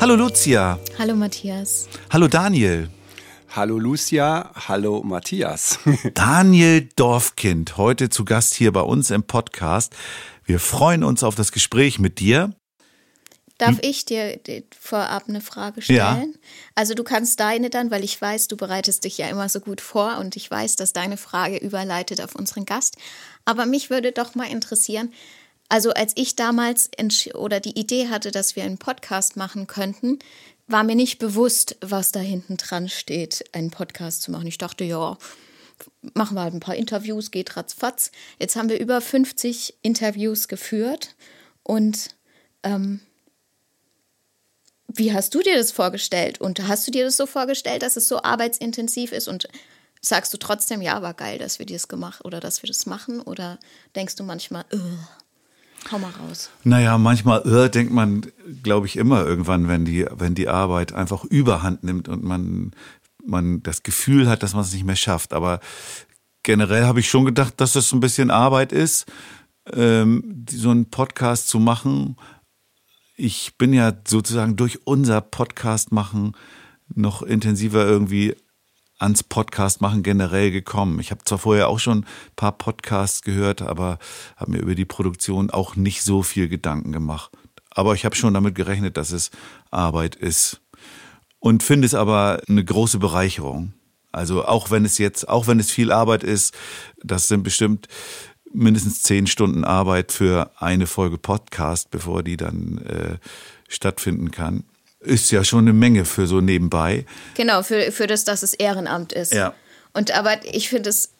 Hallo Lucia. Hallo Matthias. Hallo Daniel. Hallo Lucia, hallo Matthias. Daniel Dorfkind, heute zu Gast hier bei uns im Podcast. Wir freuen uns auf das Gespräch mit dir. Darf ich dir dir vorab eine Frage stellen? Ja. Also du kannst deine dann, weil ich weiß, du bereitest dich ja immer so gut vor und ich weiß, dass deine Frage überleitet auf unseren Gast. Aber mich würde doch mal interessieren, also als ich damals oder die Idee hatte, dass wir einen Podcast machen könnten, war mir nicht bewusst, was da hinten dran steht, einen Podcast zu machen. Ich dachte, ja, machen wir halt ein paar Interviews, geht ratzfatz. Jetzt haben wir über 50 Interviews geführt und ähm, wie hast du dir das vorgestellt? Und hast du dir das so vorgestellt, dass es so arbeitsintensiv ist? Und sagst du trotzdem, ja, war geil, dass wir das gemacht oder dass wir das machen? Oder denkst du manchmal, "Ugh, hau mal raus? Naja, manchmal äh, denkt man, glaube ich, immer irgendwann, wenn die, wenn die Arbeit einfach überhand nimmt und man, man das Gefühl hat, dass man es nicht mehr schafft. Aber generell habe ich schon gedacht, dass das ein bisschen Arbeit ist, ähm, so einen Podcast zu machen. Ich bin ja sozusagen durch unser Podcast machen noch intensiver irgendwie ans Podcast machen generell gekommen. Ich habe zwar vorher auch schon ein paar Podcasts gehört, aber habe mir über die Produktion auch nicht so viel Gedanken gemacht. Aber ich habe schon damit gerechnet, dass es Arbeit ist und finde es aber eine große Bereicherung. Also auch wenn es jetzt, auch wenn es viel Arbeit ist, das sind bestimmt mindestens zehn Stunden Arbeit für eine Folge Podcast, bevor die dann äh, stattfinden kann. Ist ja schon eine Menge für so nebenbei. Genau, für, für das, dass es Ehrenamt ist. Ja. Und aber ich finde es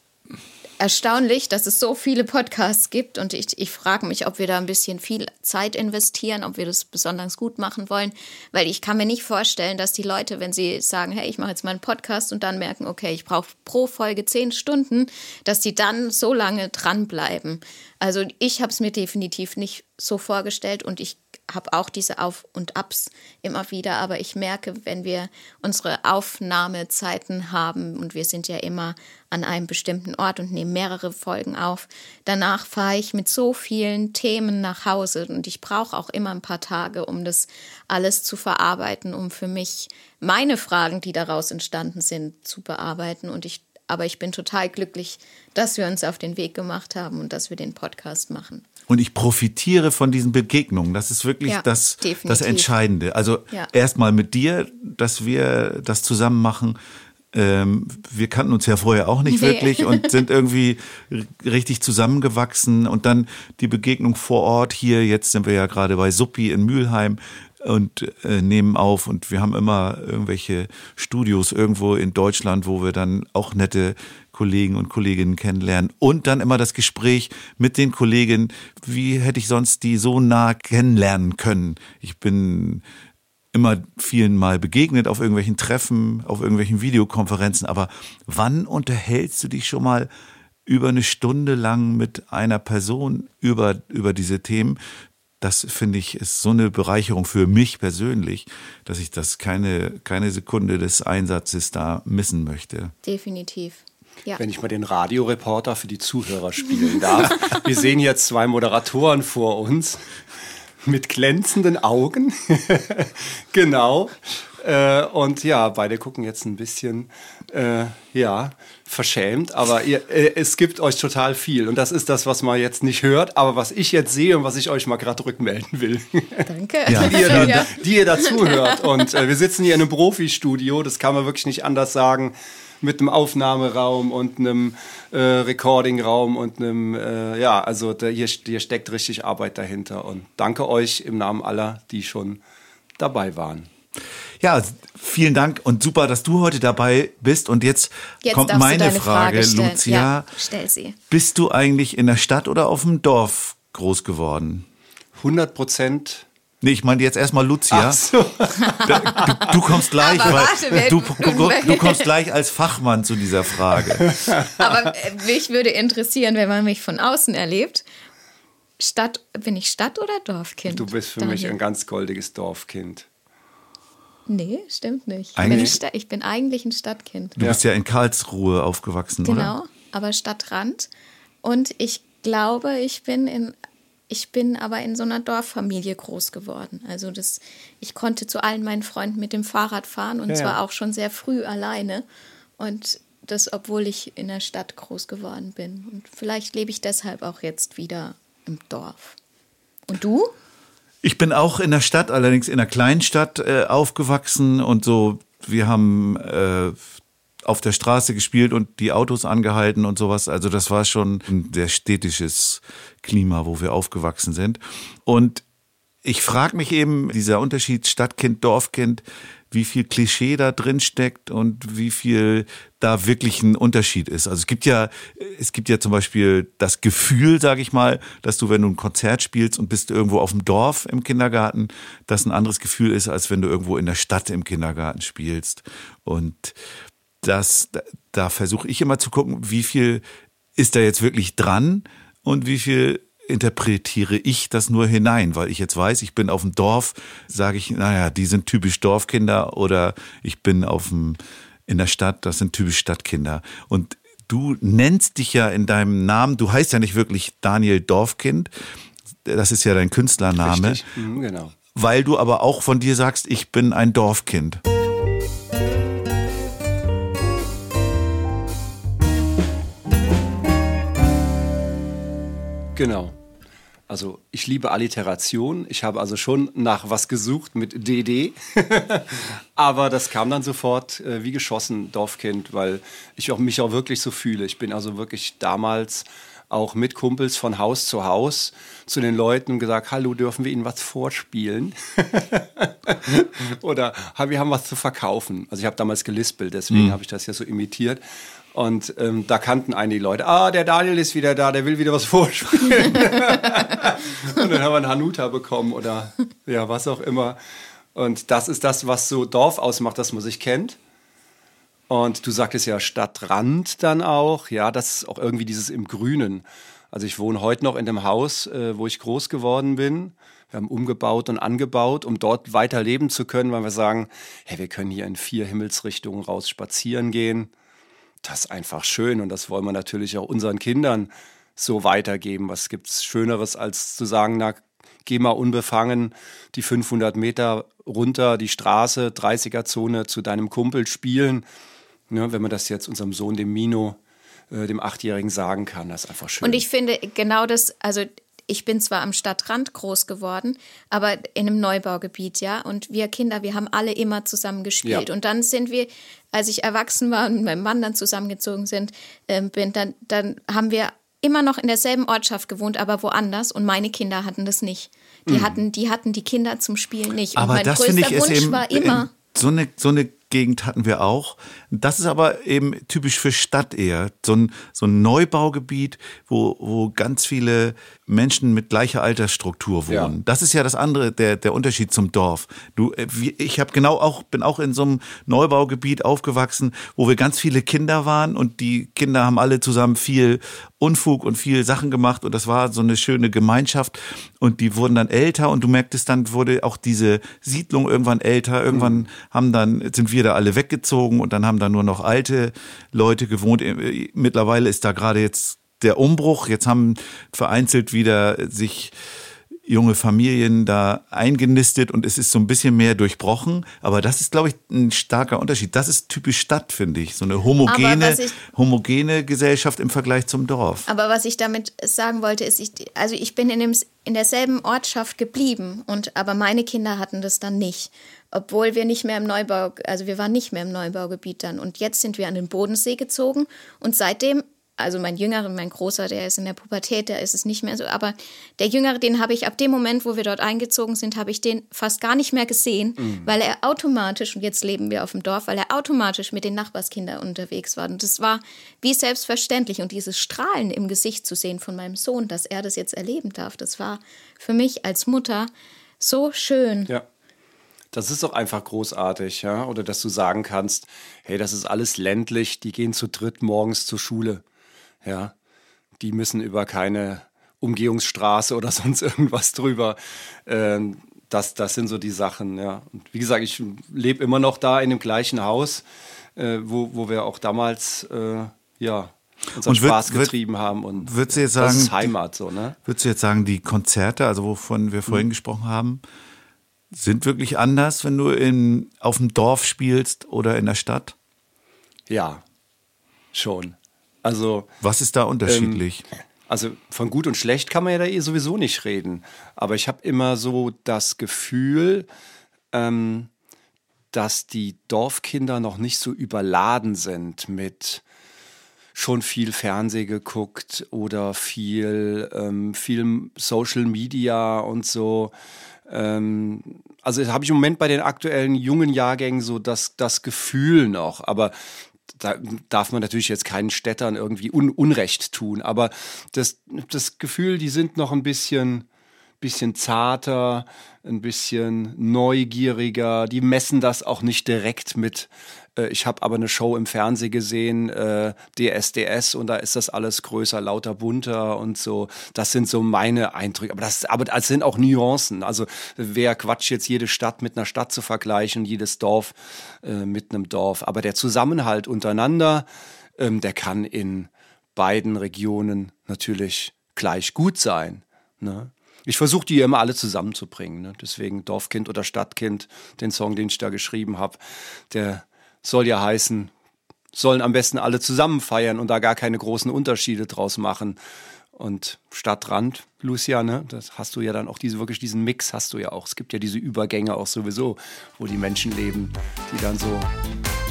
erstaunlich, dass es so viele Podcasts gibt und ich, ich frage mich, ob wir da ein bisschen viel Zeit investieren, ob wir das besonders gut machen wollen, weil ich kann mir nicht vorstellen, dass die Leute, wenn sie sagen, hey, ich mache jetzt mal einen Podcast und dann merken, okay, ich brauche pro Folge zehn Stunden, dass die dann so lange dranbleiben. Also ich habe es mir definitiv nicht so vorgestellt und ich habe auch diese Auf- und Abs immer wieder, aber ich merke, wenn wir unsere Aufnahmezeiten haben und wir sind ja immer an einem bestimmten Ort und nehmen mehrere Folgen auf, danach fahre ich mit so vielen Themen nach Hause und ich brauche auch immer ein paar Tage, um das alles zu verarbeiten, um für mich meine Fragen, die daraus entstanden sind, zu bearbeiten und ich aber ich bin total glücklich, dass wir uns auf den Weg gemacht haben und dass wir den Podcast machen. Und ich profitiere von diesen Begegnungen. Das ist wirklich Ja, das, definitiv. das Entscheidende. Also Ja. erstmal mit dir, dass wir das zusammen machen. Ähm, wir kannten uns ja vorher auch nicht Nee. wirklich und sind irgendwie richtig zusammengewachsen. Und dann die Begegnung vor Ort hier. Jetzt sind wir ja gerade bei Suppi in Mülheim und äh, nehmen auf und wir haben immer irgendwelche Studios irgendwo in Deutschland, wo wir dann auch nette Kollegen und Kolleginnen kennenlernen und dann immer das Gespräch mit den Kollegen, wie hätte ich sonst die so nah kennenlernen können. Ich bin immer vielen mal begegnet auf irgendwelchen Treffen, auf irgendwelchen Videokonferenzen, aber wann unterhältst du dich schon mal über eine Stunde lang mit einer Person über, über diese Themen? Das finde ich ist so eine Bereicherung für mich persönlich, dass ich das keine, keine Sekunde des Einsatzes da missen möchte. Definitiv. Ja. Wenn ich mal den Radioreporter für die Zuhörer spielen darf. Wir sehen jetzt zwei Moderatoren vor uns mit glänzenden Augen. genau. Äh, und ja, beide gucken jetzt ein bisschen, äh, ja, verschämt, aber ihr, äh, es gibt euch total viel. Und das ist das, was man jetzt nicht hört, aber was ich jetzt sehe und was ich euch mal gerade rückmelden will. Danke. Ja. die ihr, da, die ihr dazuhört. Und äh, wir sitzen hier in einem Profi-Studio, das kann man wirklich nicht anders sagen, mit einem Aufnahmeraum und einem äh, Recording-Raum und einem, äh, ja, also da, hier, hier steckt richtig Arbeit dahinter. Und danke euch im Namen aller, die schon dabei waren. Ja, vielen Dank und super, dass du heute dabei bist. Und jetzt, Jetzt kommt meine Frage, Frage. Lucia. Ja, stell sie. Bist du eigentlich in der Stadt oder auf dem Dorf groß geworden? 100 Prozent. Nee, ich meine jetzt erstmal Lucia. Ach so. Du, du kommst gleich, Aber weil du, du, du kommst gleich als Fachmann zu dieser Frage. Aber äh, mich würde interessieren, wenn man mich von außen erlebt. Stadt, bin ich Stadt- oder Dorfkind? Du bist für mich Daniel? ein ganz goldiges Dorfkind. Nee, stimmt nicht. Ich bin, Eigentlich- ein Sta- ich bin eigentlich ein Stadtkind. Du bist ja in Karlsruhe aufgewachsen, Genau, oder? aber Stadtrand. Und ich glaube, ich bin in ich bin aber in so einer Dorffamilie groß geworden. Also das, ich konnte zu allen meinen Freunden mit dem Fahrrad fahren und Ja, zwar ja. auch schon sehr früh alleine. Und das, obwohl ich in der Stadt groß geworden bin. Und vielleicht lebe ich deshalb auch jetzt wieder im Dorf. Und du? Ich bin auch in der Stadt, allerdings in einer Kleinstadt äh, aufgewachsen und so, wir haben äh, auf der Straße gespielt und die Autos angehalten und sowas. Also das war schon ein sehr städtisches Klima, wo wir aufgewachsen sind. Und ich frage mich eben, dieser Unterschied Stadtkind, Dorfkind, wie viel Klischee da drin steckt und wie viel da wirklich ein Unterschied ist. Also es gibt ja, es gibt ja zum Beispiel das Gefühl, sage ich mal, dass du, wenn du ein Konzert spielst und bist irgendwo auf dem Dorf im Kindergarten, das ein anderes Gefühl ist, als wenn du irgendwo in der Stadt im Kindergarten spielst. Und das, da, da versuche ich immer zu gucken, wie viel ist da jetzt wirklich dran und wie viel interpretiere ich das nur hinein, weil ich jetzt weiß, ich bin auf dem Dorf, sage ich, naja, die sind typisch Dorfkinder oder ich bin auf dem, in der Stadt, das sind typisch Stadtkinder. Und du nennst dich ja in deinem Namen, du heißt ja nicht wirklich Daniel Dorfkind, das ist ja dein Künstlername, Richtig? Mhm, genau. weil du aber auch von dir sagst, ich bin ein Dorfkind. Genau. Also ich liebe Alliteration. Ich habe also schon nach was gesucht mit DD. Aber das kam dann sofort äh, wie geschossen, Dorfkind, weil ich auch, mich auch wirklich so fühle. Ich bin also wirklich damals auch mit Kumpels von Haus zu Haus zu den Leuten und gesagt, hallo, dürfen wir Ihnen was vorspielen? Oder "Ha, wir haben was zu verkaufen. Also ich habe damals gelispelt, deswegen habe ich das ja so imitiert. Und ähm, da kannten einige Leute, ah, der Daniel ist wieder da, der will wieder was vorspielen. und dann haben wir einen Hanuta bekommen oder ja, was auch immer. Und das ist das, was so Dorf ausmacht, dass man sich kennt. Und du sagtest ja Stadtrand dann auch. Ja, das ist auch irgendwie dieses im Grünen. Also ich wohne heute noch in dem Haus, äh, wo ich groß geworden bin. Wir haben umgebaut und angebaut, um dort weiter leben zu können, weil wir sagen, hey, wir können hier in vier Himmelsrichtungen raus spazieren gehen. Das ist einfach schön und das wollen wir natürlich auch unseren Kindern so weitergeben. Was gibt's Schöneres, als zu sagen, na, geh mal unbefangen die 500 Meter runter die Straße, 30er-Zone zu deinem Kumpel spielen. Ne, wenn man das jetzt unserem Sohn, dem Mino, äh, dem Achtjährigen sagen kann, das ist einfach schön. Und ich finde genau das, also ich bin zwar am Stadtrand groß geworden, aber in einem Neubaugebiet, ja. Und wir Kinder, wir haben alle immer zusammen gespielt. Ja. Und dann sind wir, als ich erwachsen war und mit meinem Mann dann zusammengezogen sind, ähm, bin, dann, dann haben wir immer noch in derselben Ortschaft gewohnt, aber woanders. Und meine Kinder hatten das nicht. Die, hatten, die hatten die Kinder zum Spielen nicht. Und Aber mein das größter ich Wunsch eben war immer. so eine so eine Gegend hatten wir auch. Das ist aber eben typisch für Stadt eher. So ein, so ein Neubaugebiet, wo, wo ganz viele Menschen mit gleicher Altersstruktur wohnen. Ja. Das ist ja das andere, der, der Unterschied zum Dorf. Du, äh, ich habe genau auch, bin auch in so einem Neubaugebiet aufgewachsen, wo wir ganz viele Kinder waren und die Kinder haben alle zusammen viel Unfug und viel Sachen gemacht und das war so eine schöne Gemeinschaft und die wurden dann älter und du merktest dann wurde auch diese Siedlung irgendwann älter, irgendwann haben dann sind wir da alle weggezogen und dann haben da nur noch alte Leute gewohnt. Äh, Mittlerweile ist da gerade jetzt der Umbruch, jetzt haben vereinzelt wieder sich junge Familien da eingenistet und es ist so ein bisschen mehr durchbrochen. Aber das ist, glaube ich, ein starker Unterschied. Das ist typisch Stadt, finde ich. So eine homogene, ich- homogene Gesellschaft im Vergleich zum Dorf. Aber was ich damit sagen wollte, ist, ich, also ich bin in, dem, in derselben Ortschaft geblieben, und, aber meine Kinder hatten das dann nicht. Obwohl wir nicht mehr im Neubau, also wir waren nicht mehr im Neubaugebiet dann. Und jetzt sind wir an den Bodensee gezogen und seitdem also mein Jüngerer, mein Großer, der ist in der Pubertät, der ist es nicht mehr so. Aber der Jüngere, den habe ich ab dem Moment, wo wir dort eingezogen sind, habe ich den fast gar nicht mehr gesehen, mhm. weil er automatisch, und jetzt leben wir auf dem Dorf, weil er automatisch mit den Nachbarskindern unterwegs war. Und das war wie selbstverständlich. Und dieses Strahlen im Gesicht zu sehen von meinem Sohn, dass er das jetzt erleben darf, das war für mich als Mutter so schön. Ja. Das ist doch einfach großartig, ja. Oder dass du sagen kannst, hey, das ist alles ländlich, die gehen zu dritt morgens zur Schule. Ja, die müssen über keine Umgehungsstraße oder sonst irgendwas drüber. Ähm, das, das sind so die Sachen, ja. Und wie gesagt, ich lebe immer noch da in dem gleichen Haus, äh, wo, wo wir auch damals, äh, ja, unseren und wird, Spaß getrieben wird, haben. Und würdest du jetzt sagen, das ist Heimat, so, ne? Würdest du jetzt sagen, die Konzerte, also wovon wir vorhin mhm. gesprochen haben, sind wirklich anders, wenn du in, auf dem Dorf spielst oder in der Stadt? Ja, schon. Also, Was ist da unterschiedlich? Ähm, also von gut und schlecht kann man ja da eh sowieso nicht reden. Aber ich habe immer so das Gefühl, ähm, dass die Dorfkinder noch nicht so überladen sind mit schon viel Fernseh geguckt oder viel, ähm, viel Social Media und so. Ähm, also habe ich im Moment bei den aktuellen jungen Jahrgängen so das, das Gefühl noch. Aber da darf man natürlich jetzt keinen Städtern irgendwie un Unrecht tun, aber das, das Gefühl, die sind noch ein bisschen, bisschen zarter, ein bisschen neugieriger, die messen das auch nicht direkt mit ich habe aber eine Show im Fernsehen gesehen, äh, DSDS, und da ist das alles größer, lauter, bunter und so. Das sind so meine Eindrücke. Aber das, aber das sind auch Nuancen. Also wer Quatsch jetzt jede Stadt mit einer Stadt zu vergleichen, jedes Dorf äh, mit einem Dorf. Aber der Zusammenhalt untereinander, ähm, der kann in beiden Regionen natürlich gleich gut sein. Ne? Ich versuche die immer alle zusammenzubringen. Ne? Deswegen Dorfkind oder Stadtkind, den Song, den ich da geschrieben habe, der soll ja heißen, sollen am besten alle zusammen feiern und da gar keine großen Unterschiede draus machen. Und Stadtrand, Lucia, ne, das hast du ja dann auch diese, wirklich diesen Mix hast du ja auch. Es gibt ja diese Übergänge auch sowieso, wo die Menschen leben, die dann so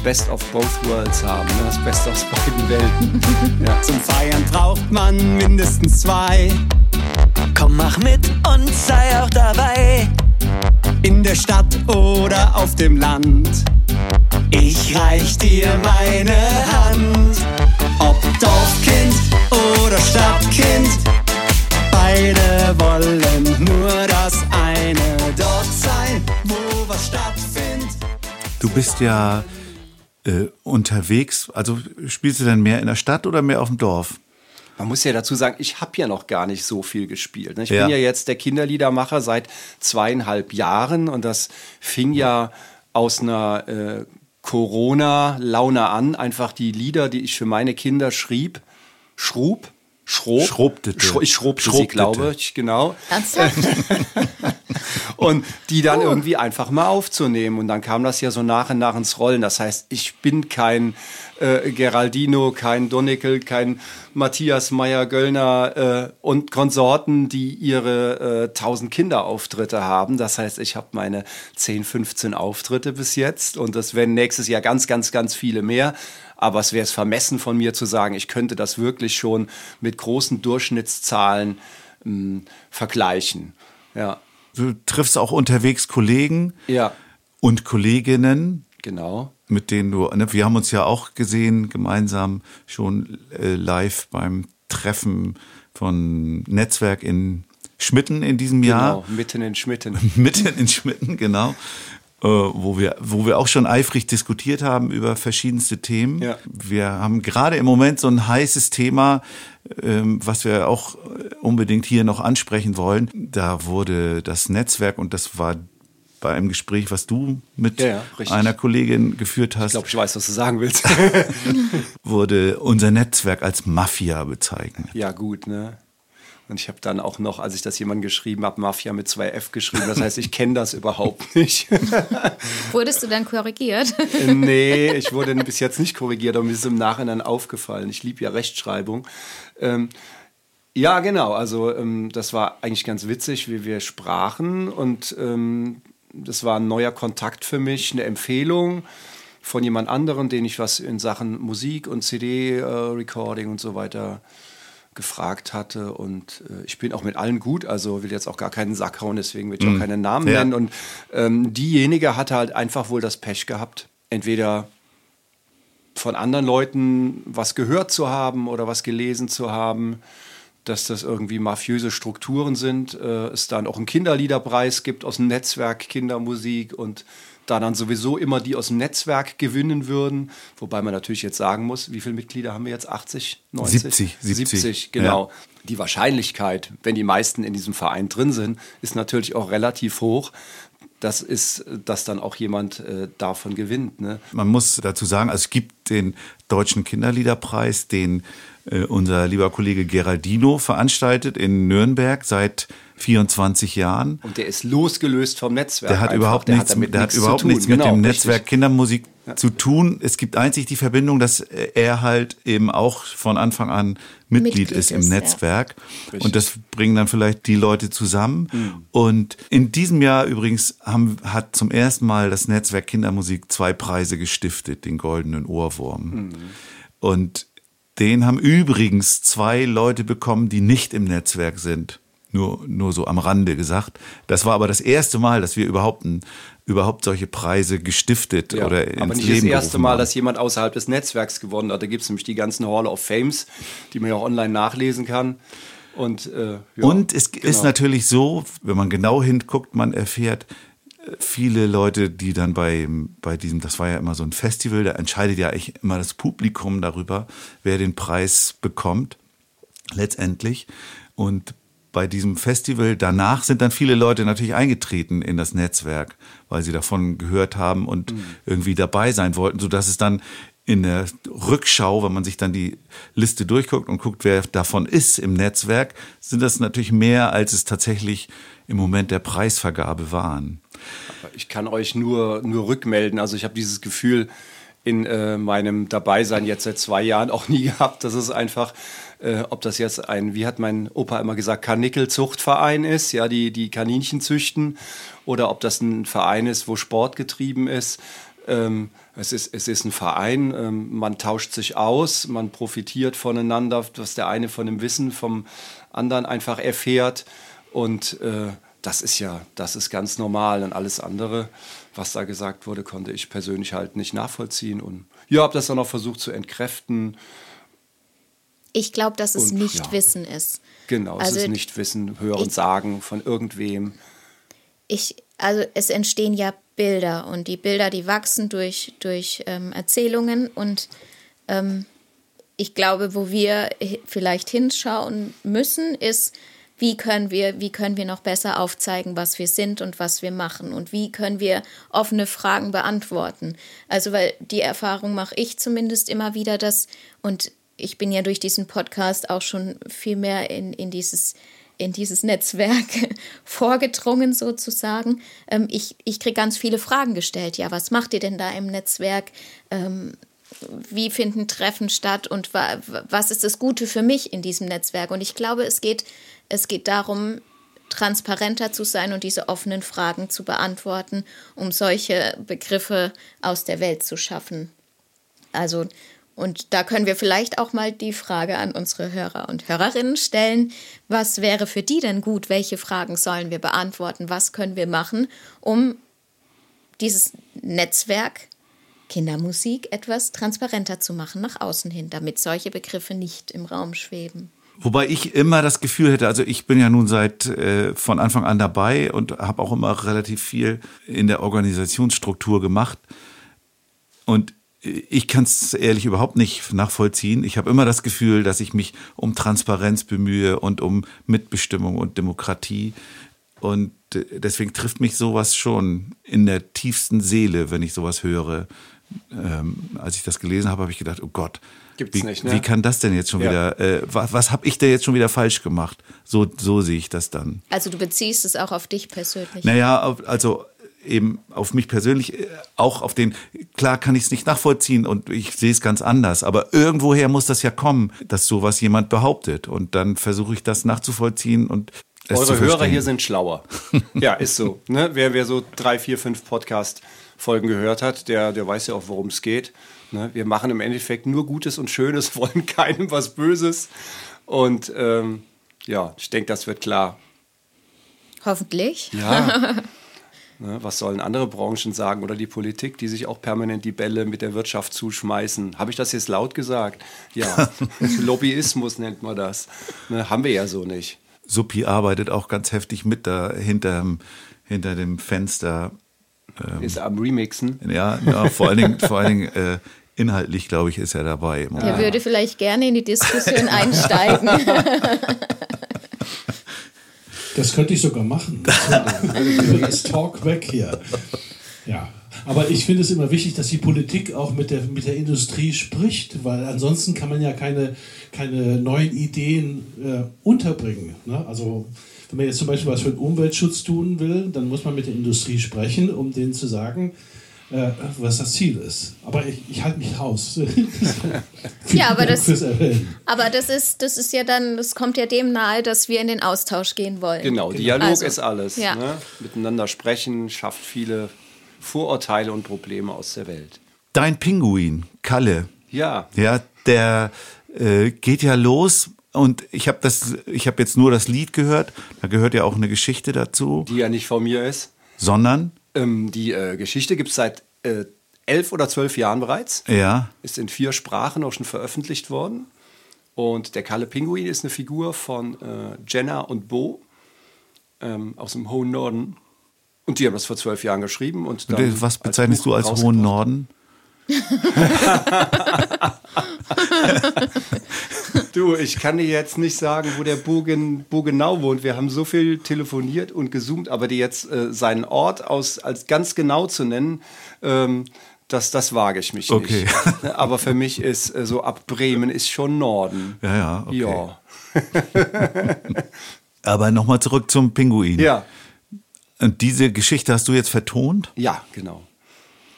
Best of both worlds haben, ne? das Beste aus beiden Welten. Ja. Zum Feiern braucht man mindestens zwei. Komm, mach mit und sei auch dabei. In der Stadt oder auf dem Land. Ich reich dir meine Hand. Ob Dorfkind oder Stadtkind, beide wollen nur das eine. Dort sein, wo was stattfindet. Du bist ja äh, unterwegs, also spielst du denn mehr in der Stadt oder mehr auf dem Dorf? Man muss ja dazu sagen, ich habe ja noch gar nicht so viel gespielt. Ne? Ich ja. bin ja jetzt der Kinderliedermacher seit zweieinhalb Jahren und das fing ja aus einer äh, Corona-Laune an, einfach die Lieder, die ich für meine Kinder schrieb, schrub, schrob, schrobte, schro ich schrobte sie, glaube ich, genau. Ernsthaft? und die dann oh. irgendwie einfach mal aufzunehmen. Und dann kam das ja so nach und nach ins Rollen. Das heißt, ich bin kein äh, Geraldino, kein Donnickel, kein Matthias Meyer-Göllner äh, und Konsorten, die ihre äh, 1000 Kinderauftritte haben. Das heißt, ich habe meine 10, 15 Auftritte bis jetzt und das werden nächstes Jahr ganz, ganz, ganz viele mehr. Aber es wäre es vermessen von mir zu sagen, ich könnte das wirklich schon mit großen Durchschnittszahlen mh, hm, vergleichen. Ja. Du triffst auch unterwegs Kollegen ja. und Kolleginnen. Genau. Mit denen du, ne, wir haben uns ja auch gesehen, gemeinsam schon äh, live beim Treffen von Netzwerk in Schmitten in diesem Jahr. Genau, mitten in Schmitten. mitten in Schmitten, genau. Äh, wo, wir, wo wir auch schon eifrig diskutiert haben über verschiedenste Themen. Ja. Wir haben gerade im Moment so ein heißes Thema, was wir auch unbedingt hier noch ansprechen wollen. Da wurde das Netzwerk, und das war bei einem Gespräch, was du mit ja, ja, einer Kollegin geführt hast. Ich glaube, ich weiß, was du sagen willst. wurde unser Netzwerk als Mafia bezeichnet. Ja, gut, ne? Und ich habe dann auch noch, als ich das jemandem geschrieben habe, Mafia mit zwei F geschrieben. Das heißt, ich kenne das überhaupt nicht. Wurdest du dann korrigiert? nee, ich wurde bis jetzt nicht korrigiert, aber mir ist im Nachhinein aufgefallen. Ich liebe ja Rechtschreibung. Ähm, ja, genau. Also ähm, das war eigentlich ganz witzig, wie wir sprachen. Und ähm, das war ein neuer Kontakt für mich, eine Empfehlung. von jemand anderem, den ich was in Sachen Musik und CD-Recording und so weiter gefragt hatte. Und äh, ich bin auch mit allen gut, also will jetzt auch gar keinen Sack hauen, deswegen will ich auch keinen Namen Ja. nennen. Und ähm, diejenige hatte halt einfach wohl das Pech gehabt, entweder von anderen Leuten was gehört zu haben oder was gelesen zu haben, dass das irgendwie mafiöse Strukturen sind, äh, es dann auch einen Kinderliederpreis gibt aus dem Netzwerk Kindermusik und da dann sowieso immer die aus dem Netzwerk gewinnen würden, wobei man natürlich jetzt sagen muss, wie viele Mitglieder haben wir jetzt? 80, 90? 70, 70, genau. Die Wahrscheinlichkeit, wenn die meisten in diesem Verein drin sind, ist natürlich auch relativ hoch. Das ist, dass dann auch jemand äh, davon gewinnt. Ne? Man muss dazu sagen, also es gibt den Deutschen Kinderliederpreis, den äh, unser lieber Kollege Geraldino veranstaltet in Nürnberg seit 24 Jahren. Und der ist losgelöst vom Netzwerk. Der hat einfach. überhaupt Der nichts, damit der hat nichts überhaupt nichts mit Genau, dem richtig. Netzwerk Kindermusik zu tun. Es gibt einzig die Verbindung, dass er halt eben auch von Anfang an Mitglied, Mitglied ist im ist, ja. Netzwerk. Und das bringen dann vielleicht die Leute zusammen. Und in diesem Jahr übrigens haben, hat zum ersten Mal das Netzwerk Kindermusik zwei Preise gestiftet, den Goldenen Ohrwurm. Und den haben übrigens zwei Leute bekommen, die nicht im Netzwerk sind. Nur, nur so am Rande gesagt. Das war aber das erste Mal, dass wir überhaupt, ein, überhaupt solche Preise gestiftet Ja, oder ins aber nicht Leben das erste Mal, haben. dass jemand außerhalb des Netzwerks gewonnen hat. Da gibt es nämlich die ganzen Hall of Fames, die man ja auch online nachlesen kann. Und, äh, ja, Und es ist genau. natürlich so, wenn man genau hinguckt, man erfährt, äh, viele Leute, die dann bei, bei diesem, das war ja immer so ein Festival, da entscheidet ja eigentlich immer das Publikum darüber, wer den Preis bekommt, letztendlich. Und bei diesem Festival danach sind dann viele Leute natürlich eingetreten in das Netzwerk, weil sie davon gehört haben und irgendwie dabei sein wollten, sodass es dann in der Rückschau, wenn man sich dann die Liste durchguckt und guckt, wer davon ist im Netzwerk, sind das natürlich mehr, als es tatsächlich im Moment der Preisvergabe waren. Ich kann euch nur, nur rückmelden. Also ich habe dieses Gefühl in äh, meinem Dabeisein jetzt seit zwei Jahren auch nie gehabt. Das ist einfach, äh, ob das jetzt ein, wie hat mein Opa immer gesagt, Karnickelzuchtverein ist, ja, die, die Kaninchen züchten, oder ob das ein Verein ist, wo Sport getrieben ist. Ähm, es ist, es ist ein Verein, ähm, man tauscht sich aus, man profitiert voneinander, was der eine von dem Wissen vom anderen einfach erfährt. Und äh, das ist ja, das ist ganz normal. Und alles andere, was da gesagt wurde, konnte ich persönlich halt nicht nachvollziehen. Und ja, habe das dann auch versucht zu entkräften. Ich glaube, dass es Und, nicht ja. Wissen ist. Genau, Also es ist nicht Wissen, Hören, ich- Sagen von irgendwem. ich, also es entstehen ja Bilder. Und die Bilder, die wachsen durch, durch ähm, Erzählungen. Und ähm, ich glaube, wo wir vielleicht hinschauen müssen, ist, wie können wir, wie können wir noch besser aufzeigen, was wir sind und was wir machen? Und wie können wir offene Fragen beantworten. Also, weil die Erfahrung mache ich zumindest immer wieder, dass, und ich bin ja durch diesen Podcast auch schon viel mehr in, in dieses in dieses Netzwerk vorgedrungen sozusagen. Ähm, ich ich kriege ganz viele Fragen gestellt. Ja, was macht ihr denn da im Netzwerk? Ähm, wie finden Treffen statt und wa was ist das Gute für mich in diesem Netzwerk? Und ich glaube, es geht, es geht darum, transparenter zu sein und diese offenen Fragen zu beantworten, um solche Begriffe aus der Welt zu schaffen. Also, und da können wir vielleicht auch mal die Frage an unsere Hörer und Hörerinnen stellen, was wäre für die denn gut? Welche Fragen sollen wir beantworten? Was können wir machen, um dieses Netzwerk Kindermusik etwas transparenter zu machen nach außen hin, damit solche Begriffe nicht im Raum schweben? Wobei ich immer das Gefühl hätte, also ich bin ja nun seit äh, von Anfang an dabei und habe auch immer relativ viel in der Organisationsstruktur gemacht. Und ich kann es ehrlich überhaupt nicht nachvollziehen. Ich habe immer das Gefühl, dass ich mich um Transparenz bemühe und um Mitbestimmung und Demokratie. Und äh, deswegen trifft mich sowas schon in der tiefsten Seele, wenn ich sowas höre. Ähm, als ich das gelesen habe, habe ich gedacht, oh Gott, Gibt's wie, nicht, ne? wie kann das denn jetzt schon Ja. wieder, äh, was, was habe ich da jetzt schon wieder falsch gemacht? So, so sehe ich das dann. Also du beziehst es auch auf dich persönlich. Naja, also eben auf mich persönlich, äh, auch auf den, klar kann ich es nicht nachvollziehen und ich sehe es ganz anders, aber irgendwoher muss das ja kommen, dass sowas jemand behauptet und dann versuche ich das nachzuvollziehen und es zu Eure Hörer hier sind schlauer. ja, ist so. Ne? Wer, wer so drei, vier, fünf Podcasts Folgen gehört hat, der, der weiß ja auch, worum es geht. Ne? Wir machen im Endeffekt nur Gutes und Schönes, wollen keinem was Böses. Und ähm, ja, ich denke, das wird klar. Hoffentlich. Ja. ne, was sollen andere Branchen sagen oder die Politik, die sich auch permanent die Bälle mit der Wirtschaft zuschmeißen? Habe ich das jetzt laut gesagt? Ja, Lobbyismus nennt man das. Ne, haben wir ja so nicht. Suppi arbeitet auch ganz heftig mit da hinterm, hinter dem Fenster. Ist am Remixen. Ja, ja vor allen Dingen, vor allen Dingen äh, inhaltlich, glaube ich, ist er dabei. Er würde vielleicht gerne in die Diskussion einsteigen. Das könnte ich sogar machen. Über das Talk weg hier. Ja. Aber ich finde es immer wichtig, dass die Politik auch mit der, mit der Industrie spricht, weil ansonsten kann man ja keine, keine neuen Ideen äh, unterbringen. Ne? Also wenn man jetzt zum Beispiel was für den Umweltschutz tun will, dann muss man mit der Industrie sprechen, um denen zu sagen, äh, was das Ziel ist. Aber ich, ich halte mich raus. Ja, aber das-. Aber das ist, das ist ja dann, das kommt ja dem nahe, dass wir in den Austausch gehen wollen. Genau, Dialog Also, ist alles. ja. Ne? Miteinander sprechen schafft viele Vorurteile und Probleme aus der Welt. Dein Pinguin, Kalle, Ja, ja, der äh, geht ja los und ich habe das, ich habe jetzt nur das Lied gehört. Da gehört ja auch eine Geschichte dazu, die ja nicht von mir ist. sondern Ähm, die äh, Geschichte gibt es seit äh, elf oder zwölf Jahren bereits. ja, Ist in vier Sprachen auch schon veröffentlicht worden. Und der Kalle Pinguin ist eine Figur von äh, Jenna und Bo ähm, aus dem hohen Norden. Und die haben das vor zwölf Jahren geschrieben. Und Und was bezeichnest du als hohen Norden? Du, ich kann dir jetzt nicht sagen, wo der Bo, gen, Bo genau wohnt. Wir haben so viel telefoniert und gezoomt, aber dir jetzt äh, seinen Ort aus, als ganz genau zu nennen, ähm, das, das wage ich mich Okay. nicht. Aber für mich ist äh, so ab Bremen ist schon Norden. Ja, ja, okay. Ja. Aber nochmal zurück zum Pinguin. Ja, Und diese Geschichte hast du jetzt vertont? ja, genau.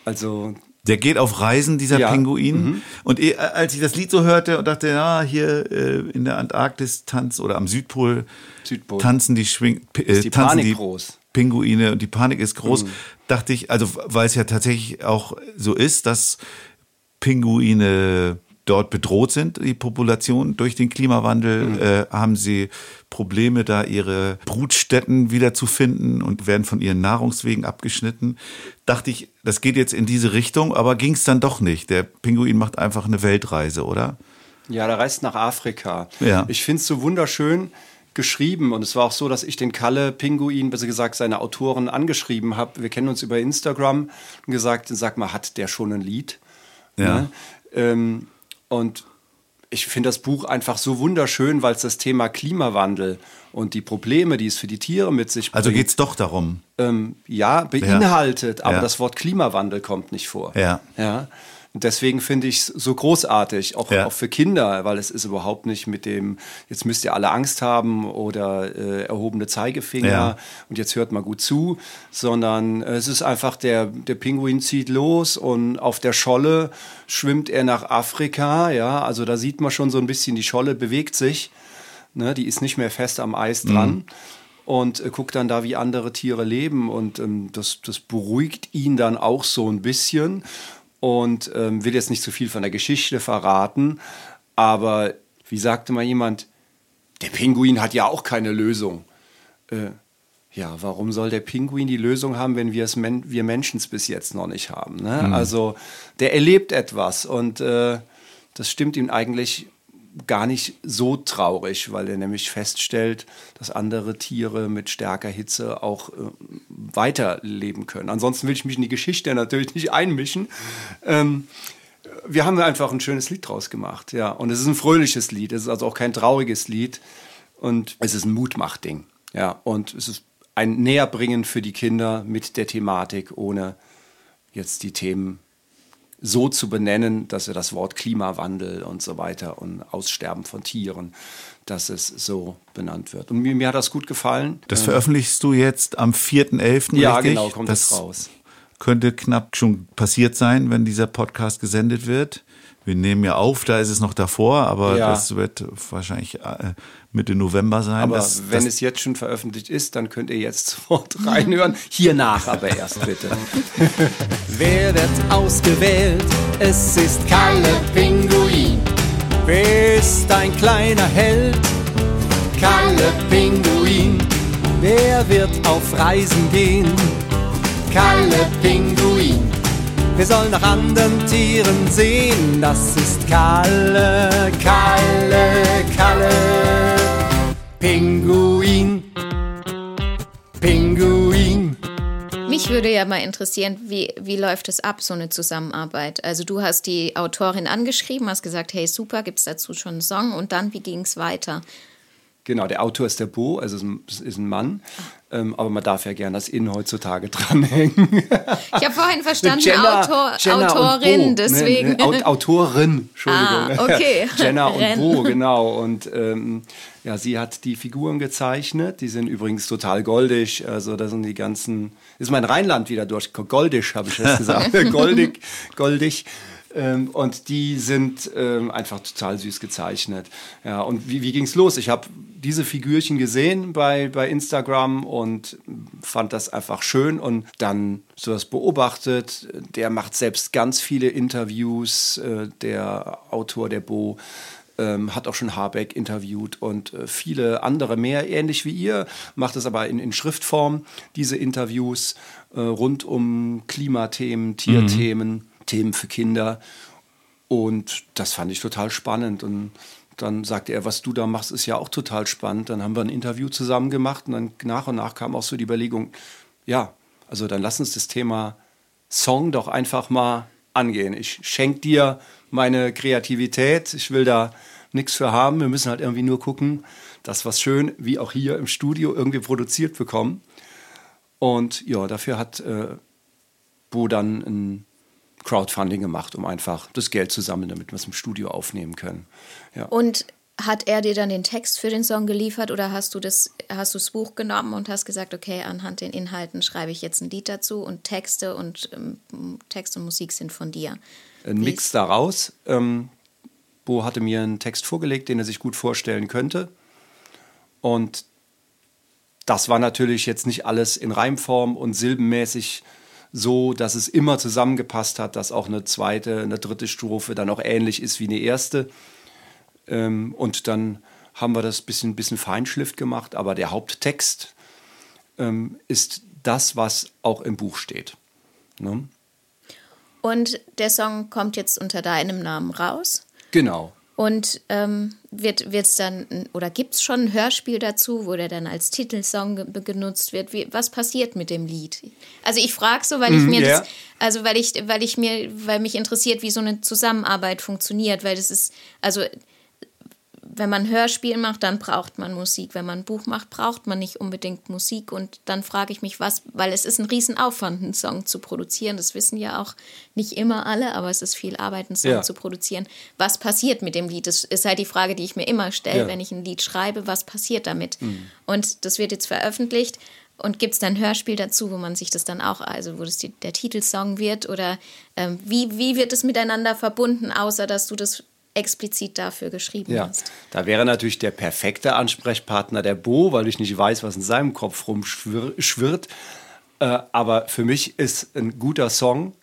Also Der geht auf Reisen, dieser Ja, Mhm. Pinguin. Und eh, als ich das Lied so hörte und dachte, ja, hier äh, in der Antarktis tanzt oder am Südpol, Südpol. tanzen die Schwing äh, die tanzen die groß. Mhm. Pinguine und die Panik ist groß. Dachte ich, also weil es ja tatsächlich auch so ist, dass Pinguine dort bedroht sind, die Population durch den Klimawandel, Mhm. äh, haben sie Probleme, da ihre Brutstätten wiederzufinden und werden von ihren Nahrungswegen abgeschnitten. Dachte ich, das geht jetzt in diese Richtung, aber ging es dann doch nicht. Der Pinguin macht einfach eine Weltreise, oder? Ja, der reist nach Afrika. Ja. Ich finde es so wunderschön geschrieben und es war auch so, dass ich den Kalle Pinguin, besser gesagt seine Autoren angeschrieben habe. Wir kennen uns über Instagram und gesagt, sag mal, hat der schon ein Lied? Ja. Ne? Ähm, und ich finde das Buch einfach so wunderschön, weil es das Thema Klimawandel und die Probleme, die es für die Tiere mit sich bringt, Also geht's doch darum. ähm, ja, beinhaltet, aber Ja. das Wort Klimawandel kommt nicht vor. Ja. ja. Und deswegen finde ich es so großartig, auch, Ja. auch für Kinder, weil es ist überhaupt nicht mit dem, jetzt müsst ihr alle Angst haben oder äh, erhobene Zeigefinger Ja. und jetzt hört mal gut zu, sondern es ist einfach, der, der Pinguin zieht los und auf der Scholle schwimmt er nach Afrika, ja, also da sieht man schon so ein bisschen, die Scholle bewegt sich, ne, die ist nicht mehr fest am Eis dran und äh, guckt dann da, wie andere Tiere leben. Und ähm, das, das beruhigt ihn dann auch so ein bisschen. Und ähm, will jetzt nicht zu viel von der Geschichte verraten. Aber wie sagte mal jemand, der Pinguin hat ja auch keine Lösung. Äh, ja, warum soll der Pinguin die Lösung haben, wenn wir es men wir Menschen es bis jetzt noch nicht haben? Ne? Also der erlebt etwas und äh, das stimmt ihm eigentlich gar nicht so traurig, weil er nämlich feststellt, dass andere Tiere mit stärker Hitze auch äh, weiterleben können. Ansonsten will ich mich in die Geschichte natürlich nicht einmischen. Ähm, wir haben einfach ein schönes Lied draus gemacht, ja. Und es ist ein fröhliches Lied, es ist also auch kein trauriges Lied und es ist ein Mutmachding, ja. Und es ist ein Näherbringen für die Kinder mit der Thematik, ohne jetzt die Themen so zu benennen, dass er das Wort Klimawandel und so weiter und Aussterben von Tieren, dass es so benannt wird. Und mir, mir hat das gut gefallen. Das veröffentlichst du jetzt am 4.11. ja, richtig? genau, kommt das raus. Könnte knapp schon passiert sein, wenn dieser Podcast gesendet wird. Wir nehmen ja auf, da ist es noch davor, aber Ja. das wird wahrscheinlich äh, Mitte November sein. Aber das, wenn das, es jetzt schon veröffentlicht ist, dann könnt ihr jetzt sofort reinhören. Hier nach aber erst bitte. Wer wird ausgewählt? Es ist Kalle Pinguin. Wer ist ein kleiner Held? Kalle Pinguin. Wer wird auf Reisen gehen? Kalle Pinguin. Wir sollen nach anderen Tieren sehen. Das ist Kalle, Kalle, Kalle. Pinguin. Pinguin. Mich würde ja mal interessieren, wie, wie läuft es ab, so eine Zusammenarbeit? Also du hast die Autorin angeschrieben, hast gesagt, hey super, gibt es dazu schon einen Song? Und dann, wie ging es weiter? Genau, der Autor ist der Bo, also ist ein- es ist ein Mann. Ähm, aber man darf ja gern das In heutzutage dranhängen. Ich habe vorhin verstanden, Jenna- Autor, Jenna Autorin, Bo. deswegen. Nee, Aut- Autorin, Entschuldigung. Ah, okay. Jenna und Renn. Bo, genau. Und ähm, ja, sie hat die Figuren gezeichnet. Die sind übrigens total goldig. Also da sind die ganzen. Ist mein Rheinland wieder durch. Goldisch, habe ich jetzt gesagt. goldig, goldig. Ähm, und die sind ähm, einfach total süß gezeichnet. Ja, und wie, wie ging es los? Ich habe diese Figürchen gesehen bei, bei Instagram und fand das einfach schön und dann sowas beobachtet. Der macht selbst ganz viele Interviews, äh, der Autor, der Bo. Ähm, hat auch schon Habeck interviewt und äh, viele andere mehr, ähnlich wie ihr, macht es aber in, in Schriftform, diese Interviews äh, rund um Klimathemen, Tierthemen, Themen für Kinder. Und das fand ich total spannend. Und dann sagte er, was du da machst, ist ja auch total spannend. Dann haben wir ein Interview zusammen gemacht und dann nach und nach kam auch so die Überlegung, ja, also dann lass uns das Thema Song doch einfach mal angehen. Ich schenke dir meine Kreativität. Ich will da nichts für haben. Wir müssen halt irgendwie nur gucken, dass was schön, wie auch hier im Studio, irgendwie produziert bekommen. Und ja, dafür hat äh, Bo dann ein Crowdfunding gemacht, um einfach das Geld zu sammeln, damit wir es im Studio aufnehmen können. Ja. Und hat er dir dann den Text für den Song geliefert oder hast du das, hast du das Buch genommen und hast gesagt, okay, anhand den Inhalten schreibe ich jetzt ein Lied dazu und Texte und ähm, Text und Musik sind von dir? ein Wie Mix daraus. Ähm, Bo hatte mir einen Text vorgelegt, den er sich gut vorstellen könnte. Und das war natürlich jetzt nicht alles in Reimform und silbenmäßig so, dass es immer zusammengepasst hat, dass auch eine zweite, eine dritte Strophe dann auch ähnlich ist wie eine erste. Ähm, und dann haben wir das bisschen, bisschen Feinschliff gemacht, aber der Haupttext ähm, ist das, was auch im Buch steht. Ne? Und der Song kommt jetzt unter deinem Namen raus. Genau. Und ähm, wird es dann, oder gibt es schon ein Hörspiel dazu, wo der dann als Titelsong ge genutzt wird? Wie, was passiert mit dem Lied? Also ich frage so, weil ich mir ja. das, also weil ich, weil ich mir, weil mich interessiert, wie so eine Zusammenarbeit funktioniert, weil das ist, also wenn man Hörspiel macht, dann braucht man Musik. Wenn man ein Buch macht, braucht man nicht unbedingt Musik. Und dann frage ich mich, was, weil es ist ein Riesenaufwand, einen Song zu produzieren. Das wissen ja auch nicht immer alle, aber es ist viel Arbeit, einen Song Ja. zu produzieren. Was passiert mit dem Lied? Das ist halt die Frage, die ich mir immer stelle, Ja. Mhm. wenn ich ein Lied schreibe. Was passiert damit? Und das wird jetzt veröffentlicht. Und gibt es dann ein Hörspiel dazu, wo man sich das dann auch, also wo das die, der Titelsong wird? Oder ähm, wie, wie wird es miteinander verbunden, außer dass du das explizit dafür geschrieben Ja, hast? da wäre natürlich der perfekte Ansprechpartner der Bo, weil ich nicht weiß, was in seinem Kopf rumschwirrt. Äh, aber für mich ist ein guter Song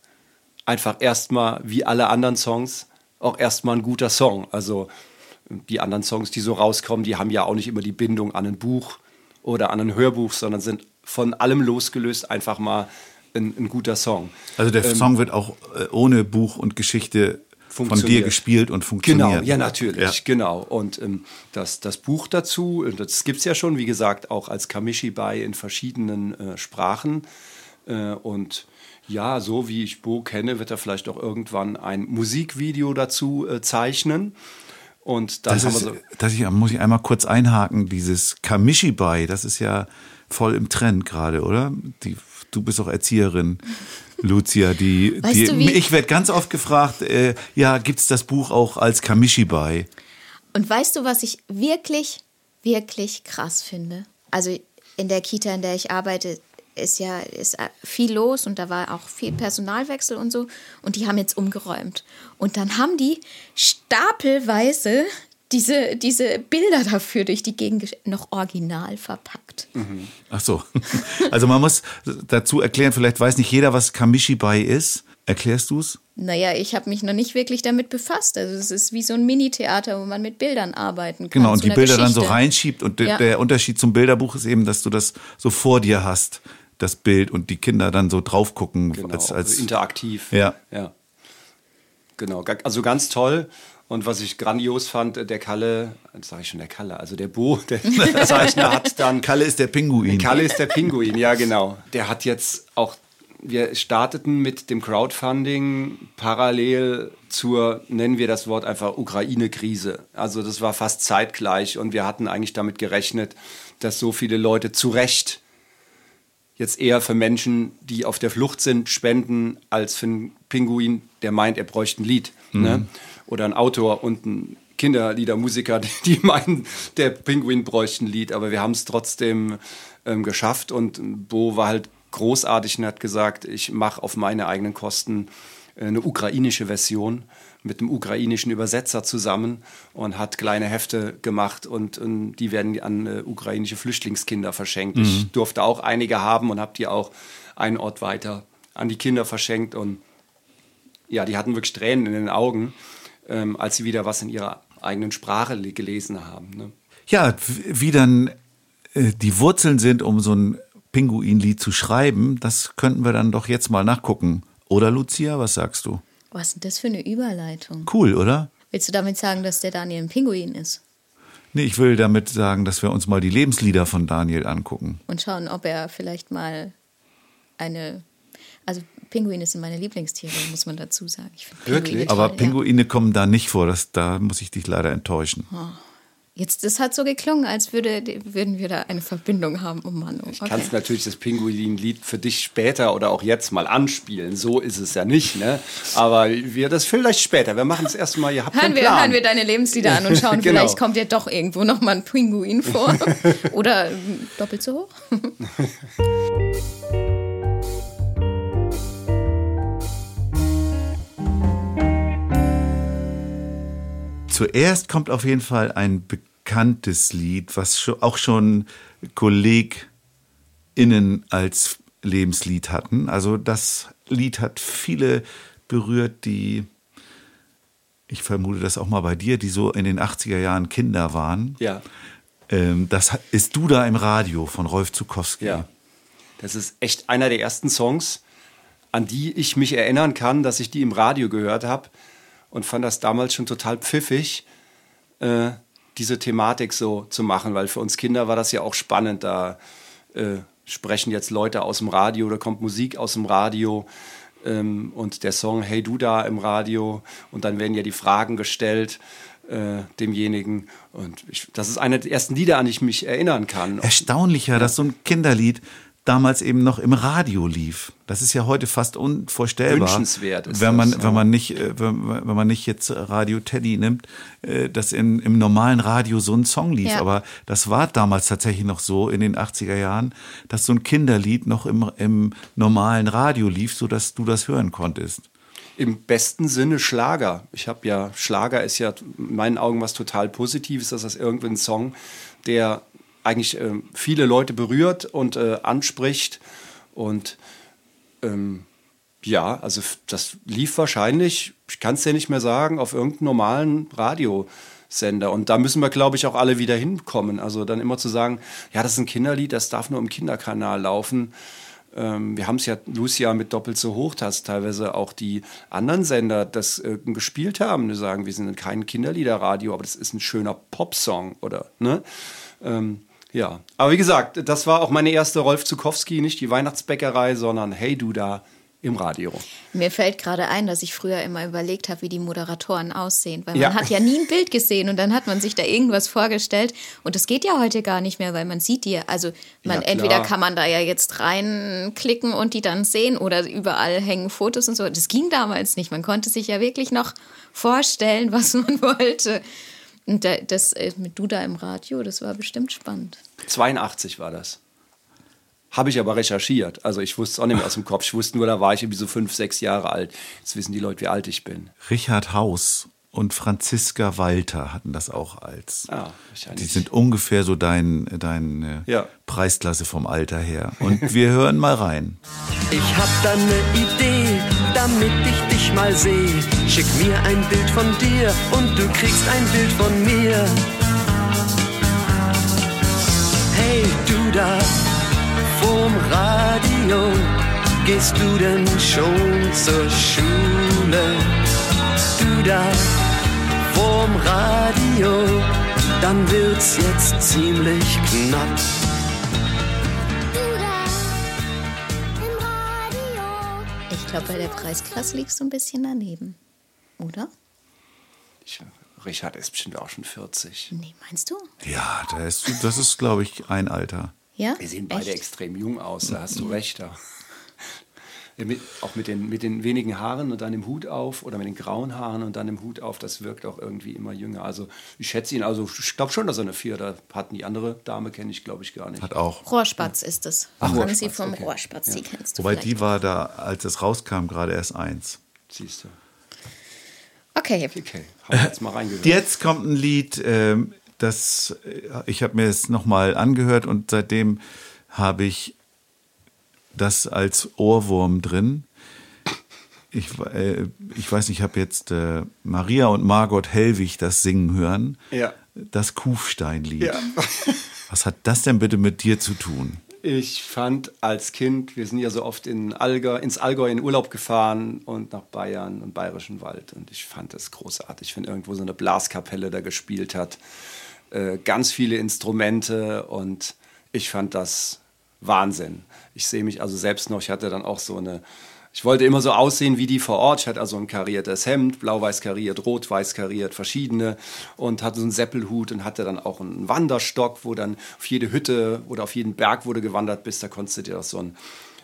einfach erstmal, wie alle anderen Songs, auch erstmal ein guter Song. Also die anderen Songs, die so rauskommen, die haben ja auch nicht immer die Bindung an ein Buch oder an ein Hörbuch, sondern sind von allem losgelöst einfach mal ein, ein guter Song. also der Song wird auch äh, ohne Buch und Geschichte von dir gespielt und funktioniert. Genau, ja, natürlich, Ja. genau. Und ähm, das, das Buch dazu, das gibt es ja schon, wie gesagt, auch als Kamishibai in verschiedenen äh, Sprachen. Äh, und ja, so wie ich Bo kenne, wird er vielleicht auch irgendwann ein Musikvideo dazu äh, zeichnen. Und dann Das haben ist, wir so. das ich, muss ich einmal kurz einhaken, dieses Kamishibai, das ist ja voll im Trend gerade, oder? Die, du bist auch Erzieherin, Lucia. Die, Weißt die, du, ich werde ganz oft gefragt, äh, ja, gibt's das Buch auch als Kamishibai? Und weißt du, was ich wirklich, wirklich krass finde? Also in der Kita, in der ich arbeite, ist ja ist viel los und da war auch viel Personalwechsel und so. Und die haben jetzt umgeräumt. Und dann haben die stapelweise diese, diese Bilder dafür durch die Gegend noch original verpackt. Ach so. Also man muss dazu erklären, vielleicht weiß nicht jeder, was Kamishibai ist. Erklärst du es? Naja, ich habe mich noch nicht wirklich damit befasst. Also es ist wie so ein Mini-Theater, wo man mit Bildern arbeiten kann. Genau, und die Bilder dann so Geschichte. reinschiebt. Und de- Ja. der Unterschied zum Bilderbuch ist eben, dass du das so vor dir hast, das Bild, und die Kinder dann so drauf gucken. Genau, als, also als, interaktiv. Ja. ja. Genau, also ganz toll. Und was ich grandios fand, äh, der Kalle, das sage ich schon, der Kalle, also der Bo, der Zeichner hat dann Kalle ist der Pinguin. Kalle ist der Pinguin, ja genau. Der hat jetzt auch, wir starteten mit dem Crowdfunding parallel zur, nennen wir das Wort einfach Ukraine-Krise. Also das war fast zeitgleich und wir hatten eigentlich damit gerechnet, dass so viele Leute zu Recht jetzt eher für Menschen, die auf der Flucht sind, spenden, als für einen Pinguin, der meint, er bräuchte ein Lied. Ne? Oder ein Autor und ein Kinderliedermusiker, die- meinen, der Pinguin bräuchte ein Lied. Aber wir haben es trotzdem ähm, geschafft und Bo war halt großartig und hat gesagt, ich mache auf meine eigenen Kosten äh, eine ukrainische Version mit einem ukrainischen Übersetzer zusammen und hat kleine Hefte gemacht und, und die werden an äh, ukrainische Flüchtlingskinder verschenkt. Ich durfte auch einige haben und habe die auch einen Ort weiter an die Kinder verschenkt und ja, die hatten wirklich Tränen in den Augen, ähm, als sie wieder was in ihrer eigenen Sprache le- gelesen haben. Ne? Ja, wie dann äh, die Wurzeln sind, um so ein Pinguinlied zu schreiben, das könnten wir dann doch jetzt mal nachgucken. Oder Lucia, was sagst du? Was ist denn das für eine Überleitung? Cool, oder? Willst du damit sagen, dass der Daniel ein Pinguin ist? Nee, ich will damit sagen, dass wir uns mal die Lebenslieder von Daniel angucken. Und schauen, ob er vielleicht mal eine. Also, Pinguin ist meine Lieblingstiere, muss man dazu sagen. Ich Wirklich? Pinguine toll, Aber ja. Pinguine kommen da nicht vor, das, da muss ich dich leider enttäuschen. Jetzt, das hat so geklungen, als würde, würden wir da eine Verbindung haben. Oh Mann, oh, Ich okay. kann es natürlich das Pinguin-Lied für dich später oder auch jetzt mal anspielen. So ist es ja nicht, ne? Aber wir das vielleicht später. Wir machen es erstmal. Ihr habt Hören wir, Plan. hören wir deine Lebenslieder an und schauen, Genau. vielleicht kommt ja doch irgendwo noch mal ein Pinguin vor. Oder ähm, doppelt so hoch. Zuerst kommt auf jeden Fall ein bekanntes Lied, was auch schon KollegInnen als Lebenslied hatten. Also das Lied hat viele berührt, die, ich vermute das auch mal bei dir, die so in den 80er Jahren Kinder waren. Ja. Ähm, das ist Du da im Radio von Rolf Zukowski. Ja. Das ist echt einer der ersten Songs, an die ich mich erinnern kann, dass ich die im Radio gehört habe und fand das damals schon total pfiffig, äh, diese Thematik so zu machen, weil für uns Kinder war das ja auch spannend. Da äh, sprechen jetzt Leute aus dem Radio, da kommt Musik aus dem Radio ähm, und der Song Hey Du da im Radio und dann werden ja die Fragen gestellt äh, demjenigen und ich, das ist eine der ersten Lieder, an die ich mich erinnern kann. Erstaunlicher, dass so ein Kinderlied damals eben noch im Radio lief. Das ist ja heute fast unvorstellbar. Wünschenswert ist wenn man, das, ja. wenn man nicht, äh, wenn, wenn man nicht jetzt Radio Teddy nimmt, äh, dass in, im normalen Radio so ein Song lief. Ja. Aber das war damals tatsächlich noch so in den 80er Jahren, dass so ein Kinderlied noch im, im normalen Radio lief, sodass du das hören konntest. Im besten Sinne Schlager. Ich habe ja, Schlager ist ja in meinen Augen was total Positives. Das ist irgendwie ein Song, der eigentlich ähm, viele Leute berührt und äh, anspricht. Und ähm, ja, also das lief wahrscheinlich, ich kann es dir nicht mehr sagen, auf irgendeinem normalen Radiosender. Und da müssen wir, glaube ich, auch alle wieder hinkommen. Also dann immer zu sagen, ja, das ist ein Kinderlied, das darf nur im Kinderkanal laufen. Ähm, wir haben es ja, Lucia, mit doppelt so hoch, dass teilweise auch die anderen Sender das äh, gespielt haben. Die sagen, wir sind kein Kinderliederradio, aber das ist ein schöner Popsong oder, ne? Ähm, ja, aber wie gesagt, das war auch meine erste Rolf Zukowski, nicht die Weihnachtsbäckerei, sondern Hey Du da im Radio. Mir fällt gerade ein, dass ich früher immer überlegt habe, wie die Moderatoren aussehen. Weil man Ja. hat ja nie ein Bild gesehen und dann hat man sich da irgendwas vorgestellt. Und das geht ja heute gar nicht mehr, weil man sieht die. Also man, Ja, entweder kann man da ja jetzt reinklicken und die dann sehen oder überall hängen Fotos und so. Das ging damals nicht. Man konnte sich ja wirklich noch vorstellen, was man wollte. Und da- das äh, mit du da im Radio, das war bestimmt spannend. 82 war das. Habe ich aber recherchiert. Also ich wusste es auch nicht mehr aus dem Kopf. Ich wusste nur, da war ich irgendwie so fünf, sechs Jahre alt. Jetzt wissen die Leute, wie alt ich bin. Richard Haus und Franziska Walter hatten das auch als. Ah, wahrscheinlich. Die sind ungefähr so dein, deine Ja. Preisklasse vom Alter her. Und wir hören mal rein. Ich hab da ne Idee, damit ich dich mal seh. Schick mir ein Bild von dir und du kriegst ein Bild von mir. Hey, du da vorm Radio, gehst du denn schon zur Schule? Du da vorm Radio, dann wird's jetzt ziemlich knapp. Ich glaube, bei der Preisklasse liegst du ein bisschen daneben. Oder? Ich, Richard ist bestimmt auch schon 40. Nee, meinst du? Ja, da ist, das ist, glaube ich, ein Alter. Ja? Wir sehen beide Echt? extrem jung aus, da hast du recht. Da. Ja, mit, auch mit den, mit den wenigen Haaren und dann dem Hut auf oder mit den grauen Haaren und dann dem Hut auf, das wirkt auch irgendwie immer jünger. Also ich schätze ihn, also ich glaube schon, dass er eine Vier da hat. Die andere Dame kenne ich, glaube ich, gar nicht. Hat auch. Rohrspatz ist es. Ach, Hansi Rohrspatz, vom okay. Rohrspatz, die kennst du Wobei vielleicht. die war da, als es rauskam, gerade erst eins. Siehst du. Okay, Okay, haben wir jetzt mal reingehört. Jetzt kommt ein Lied, ähm, das äh, ich habe mir es nochmal angehört und seitdem habe ich das als Ohrwurm drin. Ich, äh, ich weiß nicht, ich habe jetzt äh, Maria und Margot Hellwig das singen hören. Ja. Das Kufsteinlied. Ja. Was hat das denn bitte mit dir zu tun? Ich fand als Kind, wir sind ja so oft in Allgäu, ins Allgäu in Urlaub gefahren und nach Bayern und Bayerischen Wald. Und ich fand das großartig, wenn irgendwo so eine Blaskapelle da gespielt hat. Äh, ganz viele Instrumente und ich fand das Wahnsinn. Ich sehe mich also selbst noch, ich hatte dann auch so eine, ich wollte immer so aussehen wie die vor Ort. Ich hatte also ein kariertes Hemd, blau-weiß kariert, rot-weiß kariert, verschiedene und hatte so einen Seppelhut und hatte dann auch einen Wanderstock, wo dann auf jede Hütte oder auf jeden Berg wurde gewandert bist. Da konntest du dir auch so ein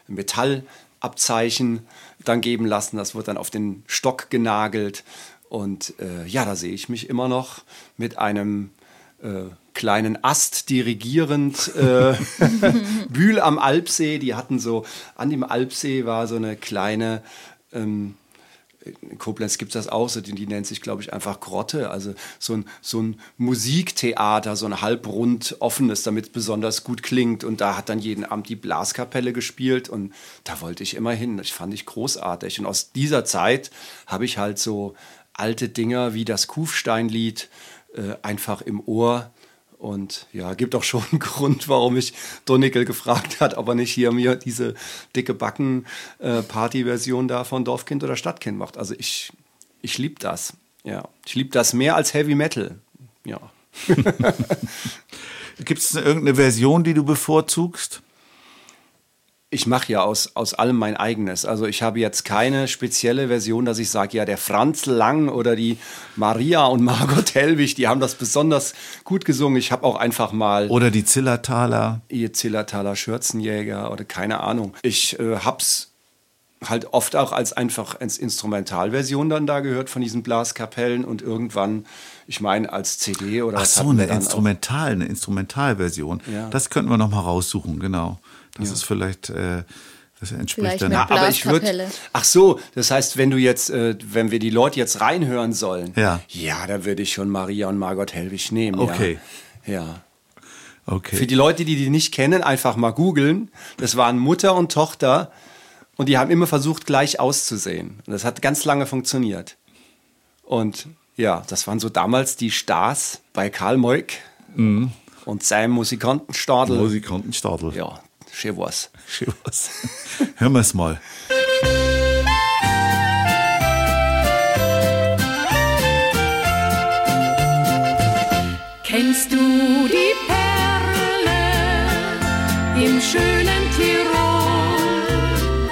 Metallabzeichen dann geben lassen. Das wurde dann auf den Stock genagelt. Und äh, ja, da sehe ich mich immer noch mit einem äh, kleinen Ast dirigierend. Äh, Bühl am Alpsee, die hatten so, an dem Alpsee war so eine kleine, ähm, in Koblenz gibt es das auch, so, die, die nennt sich, glaube ich, einfach Grotte. Also so ein, so ein Musiktheater, so ein halbrund offenes, damit es besonders gut klingt. Und da hat dann jeden Abend die Blaskapelle gespielt und da wollte ich immer hin. Das fand ich großartig. Und aus dieser Zeit habe ich halt so alte Dinger wie das Kufsteinlied äh, einfach im Ohr. Und ja, gibt auch schon einen Grund, warum mich Donickel gefragt hat, ob er nicht hier mir diese dicke Backen-Party-Version da von Dorfkind oder Stadtkind macht. Also ich, ich liebe das. Ja, ich liebe das mehr als Heavy Metal. Ja. Gibt es irgendeine Version, die du bevorzugst? Ich mache ja aus, aus allem mein eigenes. Also ich habe jetzt keine spezielle Version, dass ich sage, ja, der Franz Lang oder die Maria und Margot Hellwig, die haben das besonders gut gesungen. Ich habe auch einfach mal Oder die Zillertaler? ihr Zillertaler Schürzenjäger oder keine Ahnung. Ich äh, hab's halt oft auch als einfach als Instrumentalversion dann da gehört von diesen Blaskapellen und irgendwann, ich meine, als CD oder Ach so, eine. Instrumental, eine Instrumentalversion. Ja. Das könnten wir noch mal raussuchen, genau. Das ist vielleicht, äh, das entspricht Vielleicht dann. mit Ja, aber ich würde. Ach so, das heißt, wenn du jetzt, äh, wenn wir die Leute jetzt reinhören sollen, Ja. ja, da würde ich schon Maria und Margot Hellwig nehmen. Okay. Ja. ja. Okay. Für die Leute, die die nicht kennen, einfach mal googeln. Das waren Mutter und Tochter und die haben immer versucht, gleich auszusehen. Und das hat ganz lange funktioniert. Und ja, das waren so damals die Stars bei Karl Moik und seinem Musikantenstadel. Musikantenstadel. ja, schön was. Schön was. Hören wir es mal. Kennst du die Perle im schönen Tirol?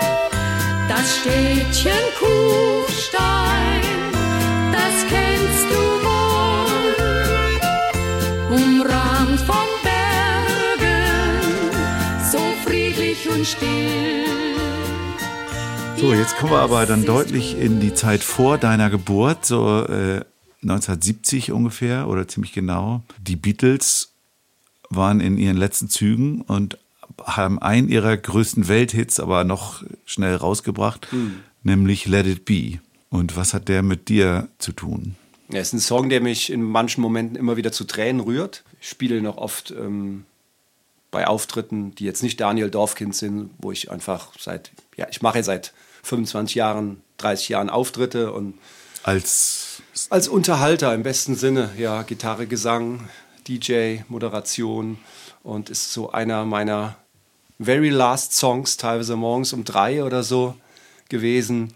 Das Städtchen Kufstein, still. So, jetzt kommen wir aber dann deutlich in die Zeit vor deiner Geburt, so äh, 1970 ungefähr oder ziemlich genau. Die Beatles waren in ihren letzten Zügen und haben einen ihrer größten Welthits aber noch schnell rausgebracht, nämlich Let It Be. Und was hat der mit dir zu tun? Ja, es ist ein Song, der mich in manchen Momenten immer wieder zu Tränen rührt. Ich spiele noch oft ähm, bei Auftritten, die jetzt nicht Daniel Dorfkind sind, wo ich einfach seit, ja, ich mache seit 25 Jahren, 30 Jahren Auftritte und Als als Unterhalter im besten Sinne, ja, Gitarre, Gesang, DJ, Moderation und ist so einer meiner very last Songs, teilweise morgens um drei oder so gewesen,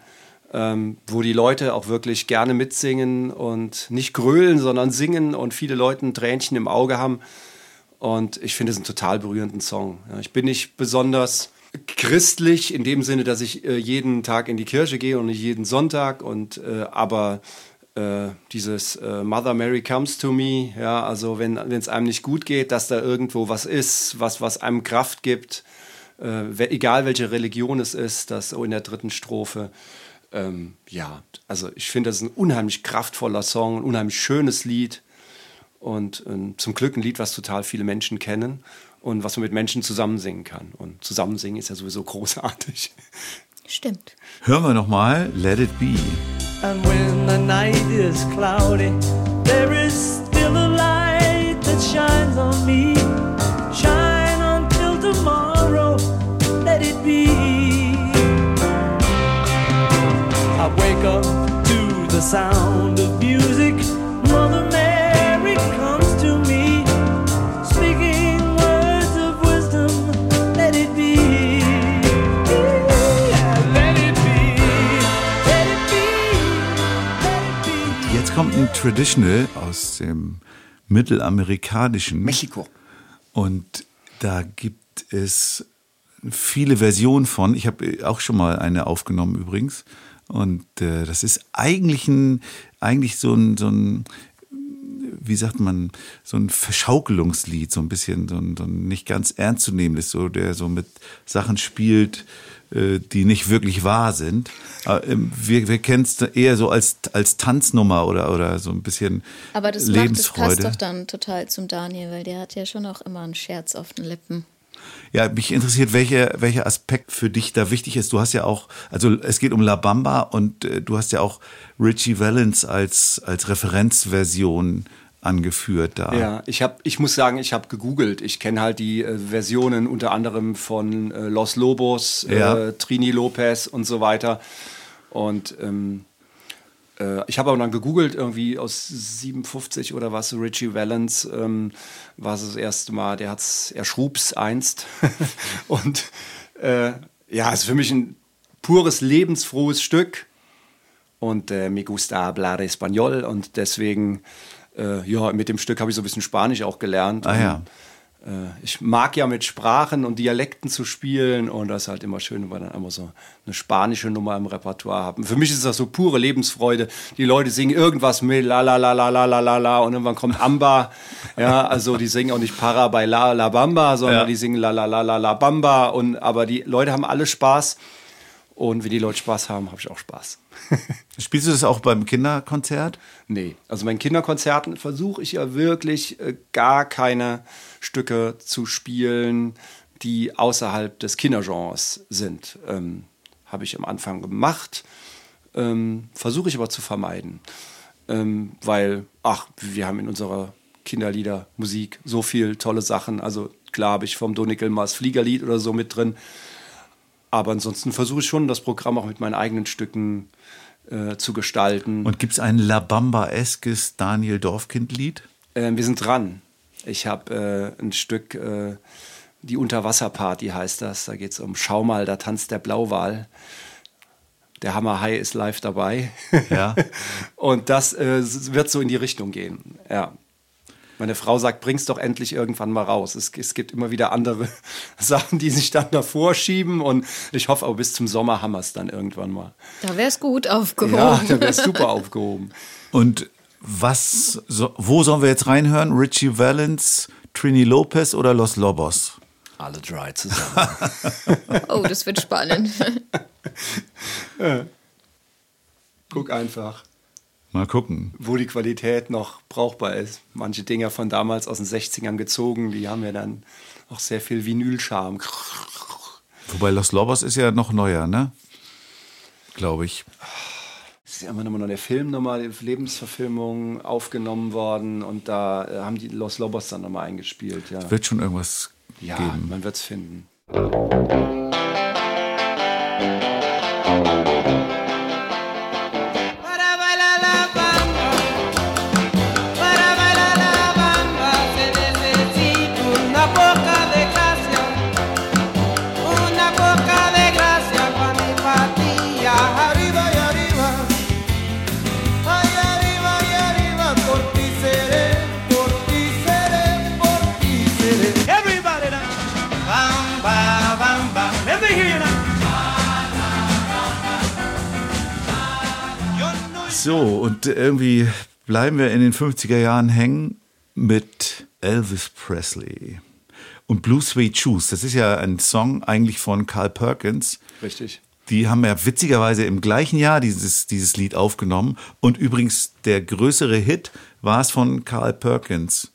ähm, wo die Leute auch wirklich gerne mitsingen und nicht grölen, sondern singen und viele Leute ein Tränchen im Auge haben. Und ich finde es einen total berührenden Song. Ja, ich bin nicht besonders christlich in dem Sinne, dass ich äh, jeden Tag in die Kirche gehe und nicht jeden Sonntag. Und äh, aber äh, dieses äh, Mother Mary comes to me, ja, also wenn es einem nicht gut geht, dass da irgendwo was ist, was, was einem Kraft gibt, äh, egal welche Religion es ist, das so in der dritten Strophe. Ähm, ja, also ich finde, das ist ein unheimlich kraftvoller Song, ein unheimlich schönes Lied und ähm, zum Glück ein Lied, was total viele Menschen kennen und was man mit Menschen zusammen singen kann. Und zusammen singen ist ja sowieso großartig. Stimmt. hören wir noch mal Let It Be. And when the night is cloudy, there is still a light that shines on me. Shine until tomorrow, let it be. I wake up to the sound Traditional aus dem mittelamerikanischen. Mexiko. Und da gibt es viele Versionen von. Ich habe auch schon mal eine aufgenommen übrigens. Und äh, das ist eigentlich ein, eigentlich so ein, so ein, wie sagt man, so ein Verschaukelungslied, so ein bisschen, so ein, so ein nicht ganz ernstzunehmendes, so der so mit Sachen spielt, die nicht wirklich wahr sind. Ähm, wir wir kennen es eher so als, als Tanznummer oder, oder so ein bisschen Aber das macht, das Lebensfreude. passt doch dann total zum Daniel, weil der hat ja schon auch immer einen Scherz auf den Lippen. Ja, mich interessiert, welche, welcher Aspekt für dich da wichtig ist. Du hast ja auch, also es geht um La Bamba und äh, du hast ja auch Richie Valens als, als Referenzversion angeführt da. Ja, ich, hab, ich muss sagen, ich habe gegoogelt. Ich kenne halt die äh, Versionen unter anderem von äh, Los Lobos, Ja. äh, Trini Lopez und so weiter. Und ähm, äh, ich habe aber dann gegoogelt, irgendwie aus 57 oder was, Richie Valens ähm, war es das erste Mal, der hat's, er schrub's einst. und äh, ja, ist für mich ein pures, lebensfrohes Stück. Und äh, me gusta hablar español und deswegen, äh, ja, mit dem Stück habe ich so ein bisschen Spanisch auch gelernt. Ah ja. Und, äh, ich mag ja mit Sprachen und Dialekten zu spielen und das ist halt immer schön, wenn wir dann immer so eine spanische Nummer im Repertoire haben. Für mich ist das so pure Lebensfreude. Die Leute singen irgendwas mit la la la la la la la la und irgendwann kommt Amba. ja, also die singen auch nicht Para bei la la bamba, sondern Ja. die singen la la la la la bamba und aber die Leute haben alle Spaß und wenn die Leute Spaß haben, habe ich auch Spaß. Spielst du das auch beim Kinderkonzert? Nee, also bei den Kinderkonzerten versuche ich ja wirklich äh, gar keine Stücke zu spielen, die außerhalb des Kindergenres sind. Ähm, Habe ich am Anfang gemacht, ähm, versuche ich aber zu vermeiden. Ähm, weil, ach, wir haben in unserer Kinderliedermusik so viel tolle Sachen. Also klar habe ich vom Donickelmars Fliegerlied oder so mit drin. Aber ansonsten versuche ich schon, das Programm auch mit meinen eigenen Stücken äh, zu gestalten. Und gibt es ein La Bamba-eskes Daniel Dorfkind-Lied? Äh, wir sind dran. Ich habe äh, ein Stück, äh, die Unterwasserparty heißt das. Da geht es um Schau mal, da tanzt der Blauwal. Der Hammerhai ist live dabei. Ja. Und das äh, wird so in die Richtung gehen. Ja. Meine Frau sagt, bring's doch endlich irgendwann mal raus. Es, es gibt immer wieder andere Sachen, die sich dann davor schieben. Und ich hoffe, aber bis zum Sommer haben wir es dann irgendwann mal. Da wäre es gut aufgehoben. Ja, dann wäre super aufgehoben. Und was, so, wo sollen wir jetzt reinhören? Richie Valens, Trini Lopez oder Los Lobos? Alle drei zusammen. Oh, das wird spannend. Guck einfach. Mal gucken. wo die Qualität noch brauchbar ist. Manche Dinger von damals aus den 60ern gezogen, die haben ja dann auch sehr viel Vinylcharme. Wobei Los Lobos ist ja noch neuer, ne? Glaube ich. Es ist ja immer noch mal der Film nochmal, die Lebensverfilmung aufgenommen worden und da äh, haben die Los Lobos dann nochmal eingespielt. Ja, Wird schon irgendwas ja geben. man wird es finden. Para So, und irgendwie bleiben wir in den 50er Jahren hängen mit Elvis Presley. Und Blue Suede Shoes, das ist ja ein Song eigentlich von Carl Perkins. Richtig. Die haben ja witzigerweise im gleichen Jahr dieses, dieses Lied aufgenommen. Und übrigens der größere Hit war es von Carl Perkins.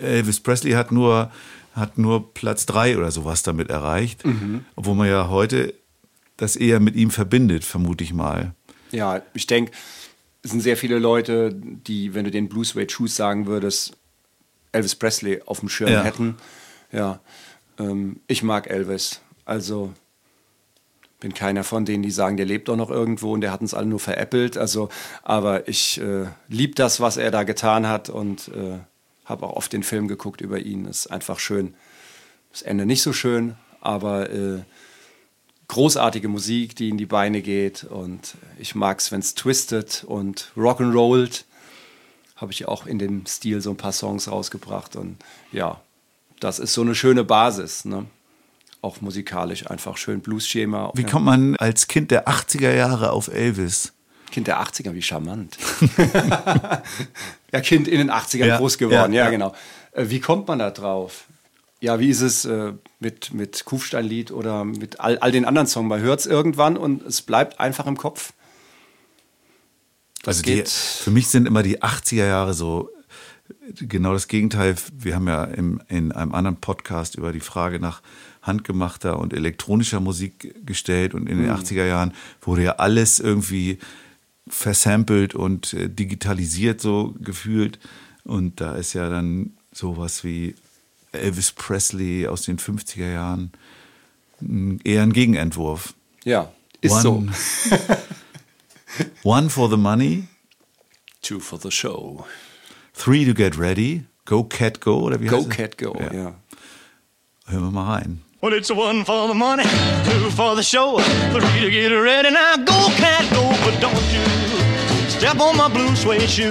Elvis Presley hat nur, hat nur Platz drei oder sowas damit erreicht. Obwohl man ja heute das eher mit ihm verbindet, vermute ich mal. Ja, ich denke, es sind sehr viele Leute, die, wenn du den Blue Suede Shoes sagen würdest, Elvis Presley auf dem Schirm Ja. hätten. Ja, ähm, ich mag Elvis. Also bin keiner von denen, die sagen, der lebt doch noch irgendwo und der hat uns alle nur veräppelt. Also, aber ich äh, liebe das, was er da getan hat und äh, habe auch oft den Film geguckt über ihn. Ist einfach schön. Das Ende nicht so schön, aber äh, großartige Musik, die in die Beine geht und ich mag es, wenn es twistet und rock'n'rollt. Habe ich auch in dem Stil so ein paar Songs rausgebracht und ja, das ist so eine schöne Basis, ne? Auch musikalisch einfach schön Blues-Schema. Wie kommt man als Kind der 80er Jahre auf Elvis? Kind der 80er, wie charmant. ja, Kind in den 80ern Ja, groß geworden, ja, ja, genau. Äh, wie kommt man da drauf? Ja, wie ist es äh, mit, mit Kufsteinlied oder mit all, all den anderen Songs? Man hört es irgendwann und es bleibt einfach im Kopf. Also die, für mich sind immer die 80er Jahre so genau das Gegenteil. Wir haben ja im, in einem anderen Podcast über die Frage nach handgemachter und elektronischer Musik gestellt und in den 80er Jahren wurde ja alles irgendwie versampelt und äh, digitalisiert so gefühlt und da ist ja dann sowas wie Elvis Presley aus den 50er Jahren eher ein Gegenentwurf. Ja, ist One, One for the money, so. Two for the show. Three to get ready. Go Cat Go oder wie Go heißt es? Cat Go, Ja. ja. Hören wir mal rein. Well, it's one for the money, two for the show, three to get ready. Now go, cat, go, but don't you step on my blue suede shoe.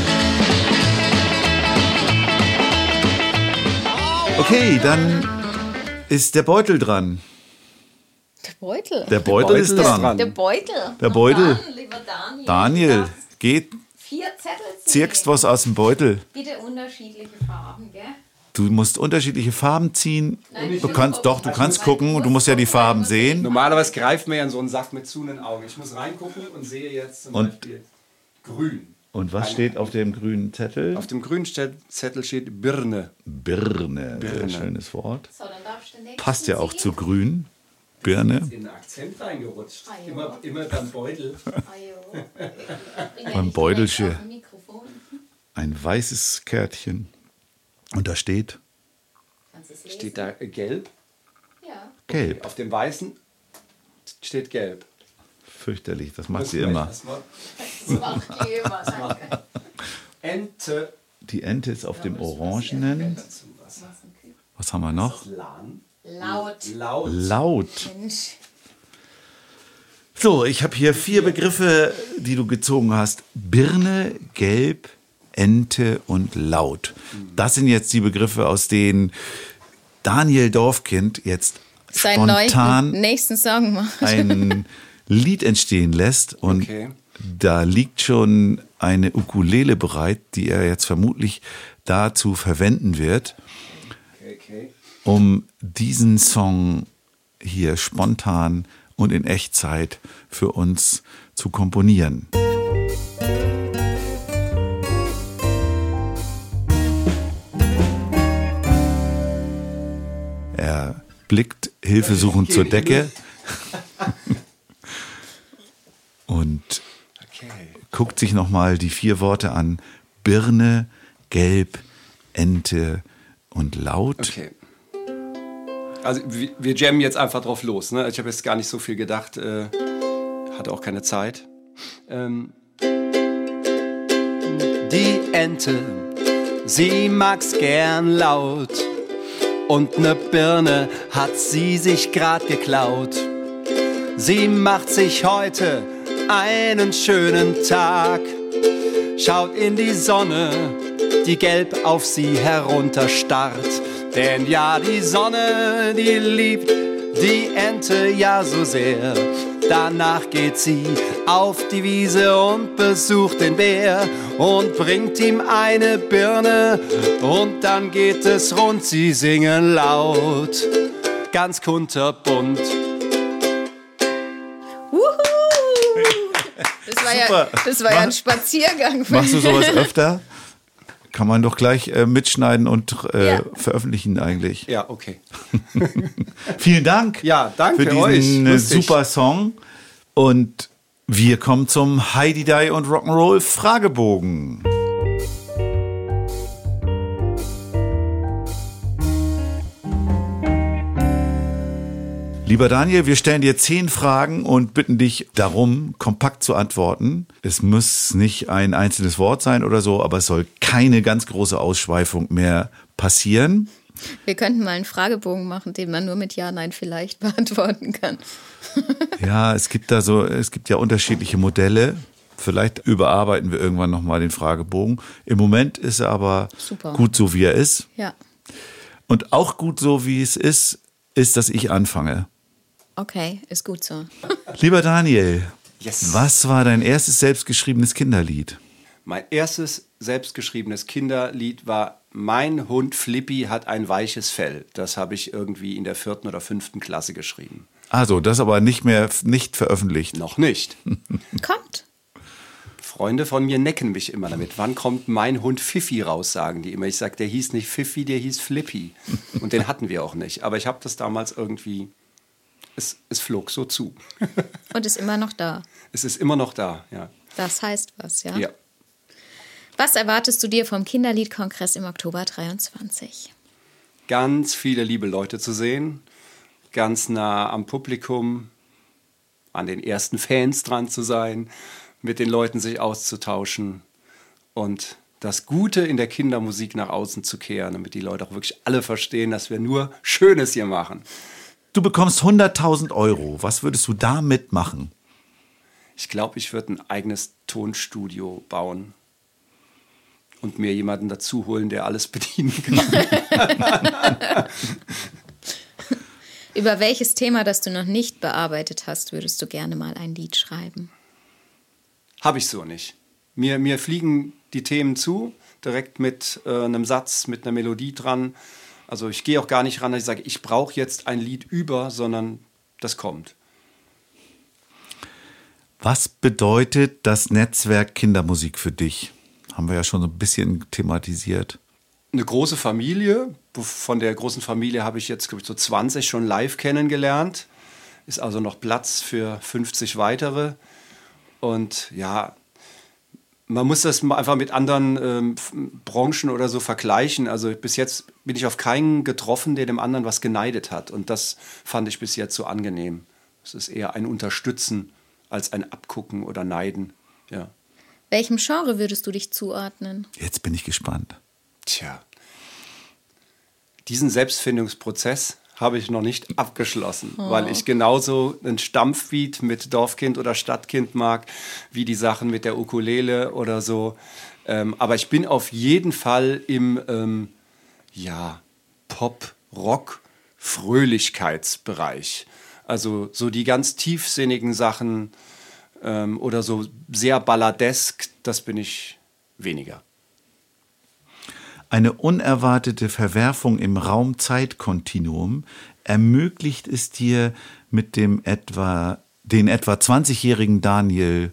Okay, dann ist der Beutel dran. Der Beutel. Der Beutel, ist Beutel ist dran. Der Beutel. Der Beutel. Dann, lieber Daniel. Daniel, geht, Vier Zettel ziehen. zirkst was aus dem Beutel. Bitte unterschiedliche Farben, gell? Du musst unterschiedliche Farben ziehen. Nein, Du kannst doch, du kannst gucken. Du musst ja die Farben sehen. Normalerweise greift man ja in so einen Sack mit zu den Augen. Ich muss reingucken und sehe jetzt zum Und- Beispiel grün. Und was steht auf dem grünen Zettel? Auf dem grünen Zettel steht Birne. Birne. Sehr Birne. schönes Wort. So, dann darfst du den nächsten Passt ja auch zu grün. Birne. In den Akzent reingerutscht. Ah. Immer, immer beim Beutel. Beim Beutelchen. Ein weißes Kärtchen. Und da steht? Steht da gelb? Ja. gelb. Auf dem weißen steht gelb. Fürchterlich, das macht Das sie immer. das macht die immer. danke. Ente. Die Ente ist auf dem Orangenen. Was. Haben wir noch? Laut. Laut. Laut. Mensch. So, ich habe hier vier Begriffe, die du gezogen hast. Birne, Gelb, Ente und Laut. Das sind jetzt die Begriffe, aus denen Daniel Dorfkind jetzt Seinen spontan neuen, nächsten Song macht. ein Lied entstehen lässt und Okay. da liegt schon eine Ukulele bereit, die er jetzt vermutlich dazu verwenden wird, um diesen Song hier spontan und in Echtzeit für uns zu komponieren. Er blickt hilfesuchend zur Decke und guckt sich nochmal die vier Worte an. Birne, Gelb, Ente und Laut. Okay. Also wir, wir jammen jetzt einfach drauf los. Ne? Ich habe jetzt gar nicht so viel gedacht, äh, hatte auch keine Zeit. Ähm, die Ente, sie mag's gern laut. Und ne Birne hat sie sich grad geklaut. Sie macht sich heute einen schönen Tag. Schaut in die Sonne, die gelb auf sie herunterstarrt. Denn ja, die Sonne, die liebt die Ente ja so sehr. Danach geht sie auf die Wiese und besucht den Bär und bringt ihm eine Birne und dann geht es rund, sie singen laut, ganz kunterbunt. Das war, ja, Super. das war ja ein Mach- Spaziergang. von- Machst du sowas öfter? Kann man doch gleich äh, mitschneiden und äh, Ja. veröffentlichen eigentlich. Ja, okay. Vielen Dank Ja, danke für diesen euch. äh, Lustig. super Song. Und wir kommen zum Heidi Die und Rock'n'Roll Fragebogen. Lieber Daniel, wir stellen dir zehn Fragen und bitten dich darum, kompakt zu antworten. Es muss nicht ein einzelnes Wort sein oder so, aber es soll keine ganz große Ausschweifung mehr passieren. Wir könnten mal einen Fragebogen machen, den man nur mit Ja, Nein vielleicht beantworten kann. Ja, es gibt da so, es gibt ja unterschiedliche Modelle. Vielleicht überarbeiten wir irgendwann nochmal den Fragebogen. Im Moment ist er aber Super. gut so, wie er ist. Ja, Und auch gut so, wie es ist, ist, dass ich anfange. Okay, ist gut so. Lieber Daniel, Yes. was war dein erstes selbstgeschriebenes Kinderlied? Mein erstes selbstgeschriebenes Kinderlied war Mein Hund Flippy hat ein weiches Fell. Das habe ich irgendwie in der vierten oder fünften Klasse geschrieben. Also, das aber nicht mehr, nicht veröffentlicht. Noch nicht. Kommt. Freunde von mir necken mich immer damit. Wann kommt mein Hund Fifi raus, sagen die immer. Ich sage, der hieß nicht Fifi, der hieß Flippy. Und den hatten wir auch nicht. Aber ich habe das damals irgendwie, es, es flog so zu. Und ist immer noch da. Es ist immer noch da, ja. Das heißt was, ja? ja. Was erwartest du dir vom Kinderliedkongress im Oktober 23? Ganz viele liebe Leute zu sehen, ganz nah am Publikum, an den ersten Fans dran zu sein, mit den Leuten sich auszutauschen und das Gute in der Kindermusik nach außen zu kehren, damit die Leute auch wirklich alle verstehen, dass wir nur Schönes hier machen. Du bekommst 100.000 Euro. Was würdest du damit machen? Ich glaube, ich würde ein eigenes Tonstudio bauen und mir jemanden dazu holen, der alles bedienen kann. Über welches Thema, das du noch nicht bearbeitet hast, würdest du gerne mal ein Lied schreiben? Habe ich so nicht. Mir, mir fliegen die Themen zu, direkt mit äh, einem Satz, mit einer Melodie dran. Also ich gehe auch gar nicht ran, dass ich sage, ich brauche jetzt ein Lied über, sondern das kommt. Was bedeutet das Netzwerk Kindermusik für dich? Haben wir ja schon so ein bisschen thematisiert. Eine große Familie, von der großen Familie habe ich jetzt, glaube ich, so 20 schon live kennengelernt. Ist also noch Platz für 50 weitere. Und ja, man muss das einfach mit anderen ähm, Branchen oder so vergleichen. Also bis jetzt bin ich auf keinen getroffen, der dem anderen was geneidet hat. Und das fand ich bis jetzt so angenehm. Es ist eher ein Unterstützen als ein Abgucken oder Neiden. Ja. Welchem Genre würdest du dich zuordnen? Jetzt bin ich gespannt. Tja. Diesen Selbstfindungsprozess habe ich noch nicht abgeschlossen, weil ich genauso ein Stampfbeat mit Dorfkind oder Stadtkind mag, wie die Sachen mit der Ukulele oder so. Ähm, aber ich bin auf jeden Fall im ähm, ja, Pop, Rock, Fröhlichkeitsbereich. Also so die ganz tiefsinnigen Sachen ähm, oder so sehr balladesk, das bin ich weniger. Eine unerwartete Verwerfung im Raum-Zeit-Kontinuum ermöglicht es dir, mit dem etwa, den etwa 20-jährigen Daniel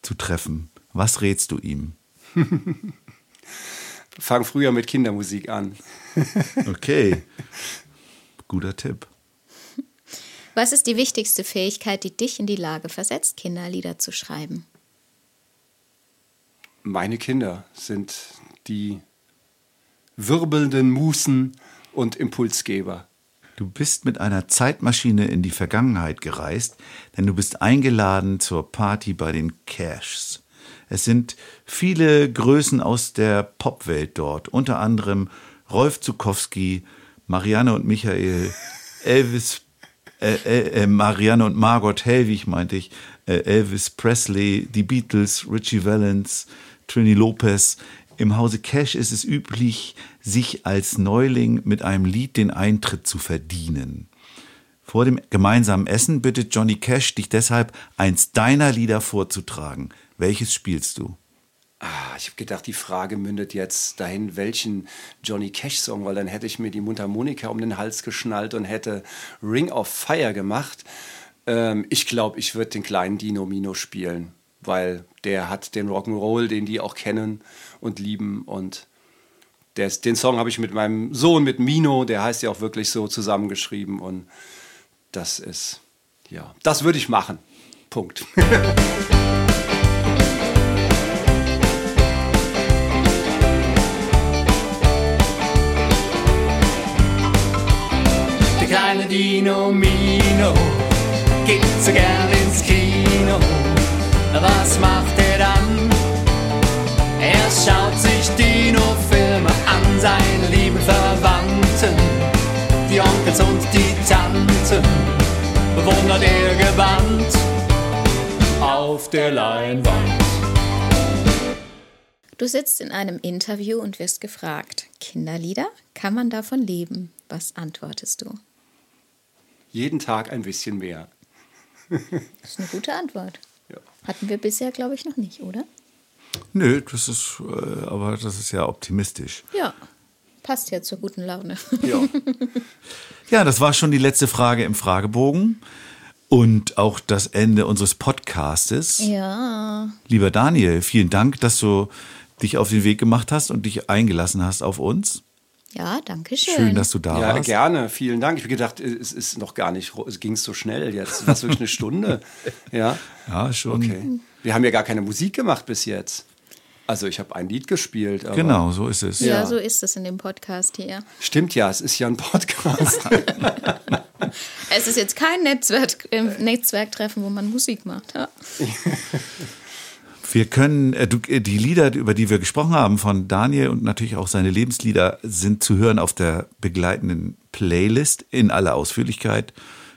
zu treffen. Was rätst du ihm? Fang früher mit Kindermusik an. Okay. Guter Tipp. Was ist die wichtigste Fähigkeit, die dich in die Lage versetzt, Kinderlieder zu schreiben? Meine Kinder sind die wirbelnden Musen und Impulsgeber. Du bist mit einer Zeitmaschine in die Vergangenheit gereist, denn du bist eingeladen zur Party bei den Cashs. Es sind viele Größen aus der Popwelt dort, unter anderem Rolf Zukowski, Marianne und Michael, Elvis, äh, äh, äh, Marianne und Margot Helwig meinte ich, äh, Elvis Presley, die Beatles, Richie Valens, Trini Lopez. Im Hause Cash ist es üblich, sich als Neuling mit einem Lied den Eintritt zu verdienen. Vor dem gemeinsamen Essen bittet Johnny Cash dich deshalb, eins deiner Lieder vorzutragen. Welches spielst du? Ah, ich habe gedacht, die Frage mündet jetzt dahin, welchen Johnny Cash-Song, weil dann hätte ich mir die Mundharmonika um den Hals geschnallt und hätte Ring of Fire gemacht. Ähm, ich glaube, ich würde den kleinen Dino Mino spielen, weil der hat den Rock'n'Roll, den die auch kennen und lieben. Und der, ist- den Song habe ich mit meinem Sohn, mit Mino, der heißt ja auch wirklich so, zusammengeschrieben. Und das ist, ja, das würde ich machen. Punkt. gebannt auf der Leinwand. Du sitzt in einem Interview und wirst gefragt, Kinderlieder, kann man davon leben? Was antwortest du? Jeden Tag ein bisschen mehr. Das ist eine gute Antwort. Ja. Hatten wir bisher, glaube ich, noch nicht, oder? Nö, das ist, äh, aber das ist ja optimistisch. Ja, passt ja zur guten Laune. Ja. Ja, das war schon die letzte Frage im Fragebogen und auch das Ende unseres Podcastes. Ja, Lieber Daniel, vielen Dank, dass du dich auf den Weg gemacht hast und dich eingelassen hast auf uns. ja, danke schön. Schön, dass du da Ja, warst. gerne. Vielen Dank. Ich habe gedacht, es ist noch gar nicht, es ging so schnell jetzt. Was wirklich eine Stunde? Ja. Ja, schon. Okay. Wir haben ja gar keine Musik gemacht bis jetzt. Also ich habe ein Lied gespielt. Aber Genau, so ist es. Ja, Ja. so ist es in dem Podcast hier. Stimmt ja, es ist ja ein Podcast. Es ist jetzt kein Netzwerk, äh, Netzwerktreffen, wo man Musik macht. Ja. Wir können, äh, äh, die Lieder, über die wir gesprochen haben von Daniel und natürlich auch seine Lebenslieder sind zu hören auf der begleitenden Playlist in aller Ausführlichkeit.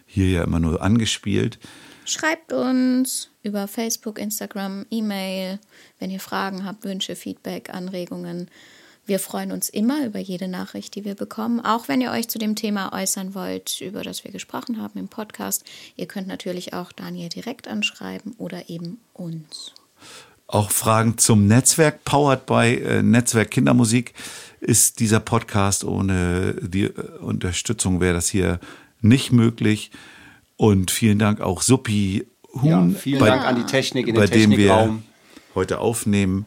Hier ja immer nur angespielt. Schreibt uns über Facebook, Instagram, E-Mail, wenn ihr Fragen habt, Wünsche, Feedback, Anregungen. Wir freuen uns immer über jede Nachricht, die wir bekommen, auch wenn ihr euch zu dem Thema äußern wollt, über das wir gesprochen haben im Podcast. Ihr könnt natürlich auch Daniel direkt anschreiben oder eben uns. Auch Fragen zum Netzwerk, powered by äh, Netzwerk Kindermusik, ist dieser Podcast ohne die äh, Unterstützung wäre das hier nicht möglich. Und vielen Dank auch Suppi ja, Huhn, vielen bei, Dank an die Technik in bei den dem wir Technikraum. heute aufnehmen.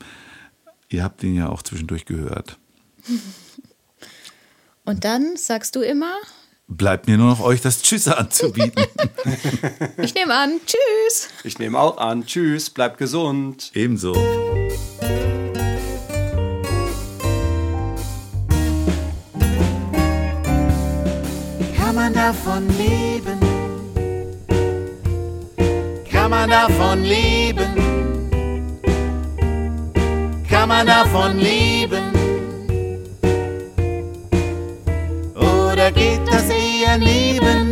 Ihr habt ihn ja auch zwischendurch gehört. Und dann sagst du immer, Bleibt mir nur noch euch das Tschüss anzubieten. ich nehme an, tschüss. Ich nehme auch an. Tschüss, bleibt gesund. Ebenso. Kann man davon leben? Kann man davon leben? Kann man davon leben? Oder geht das eher Libanese.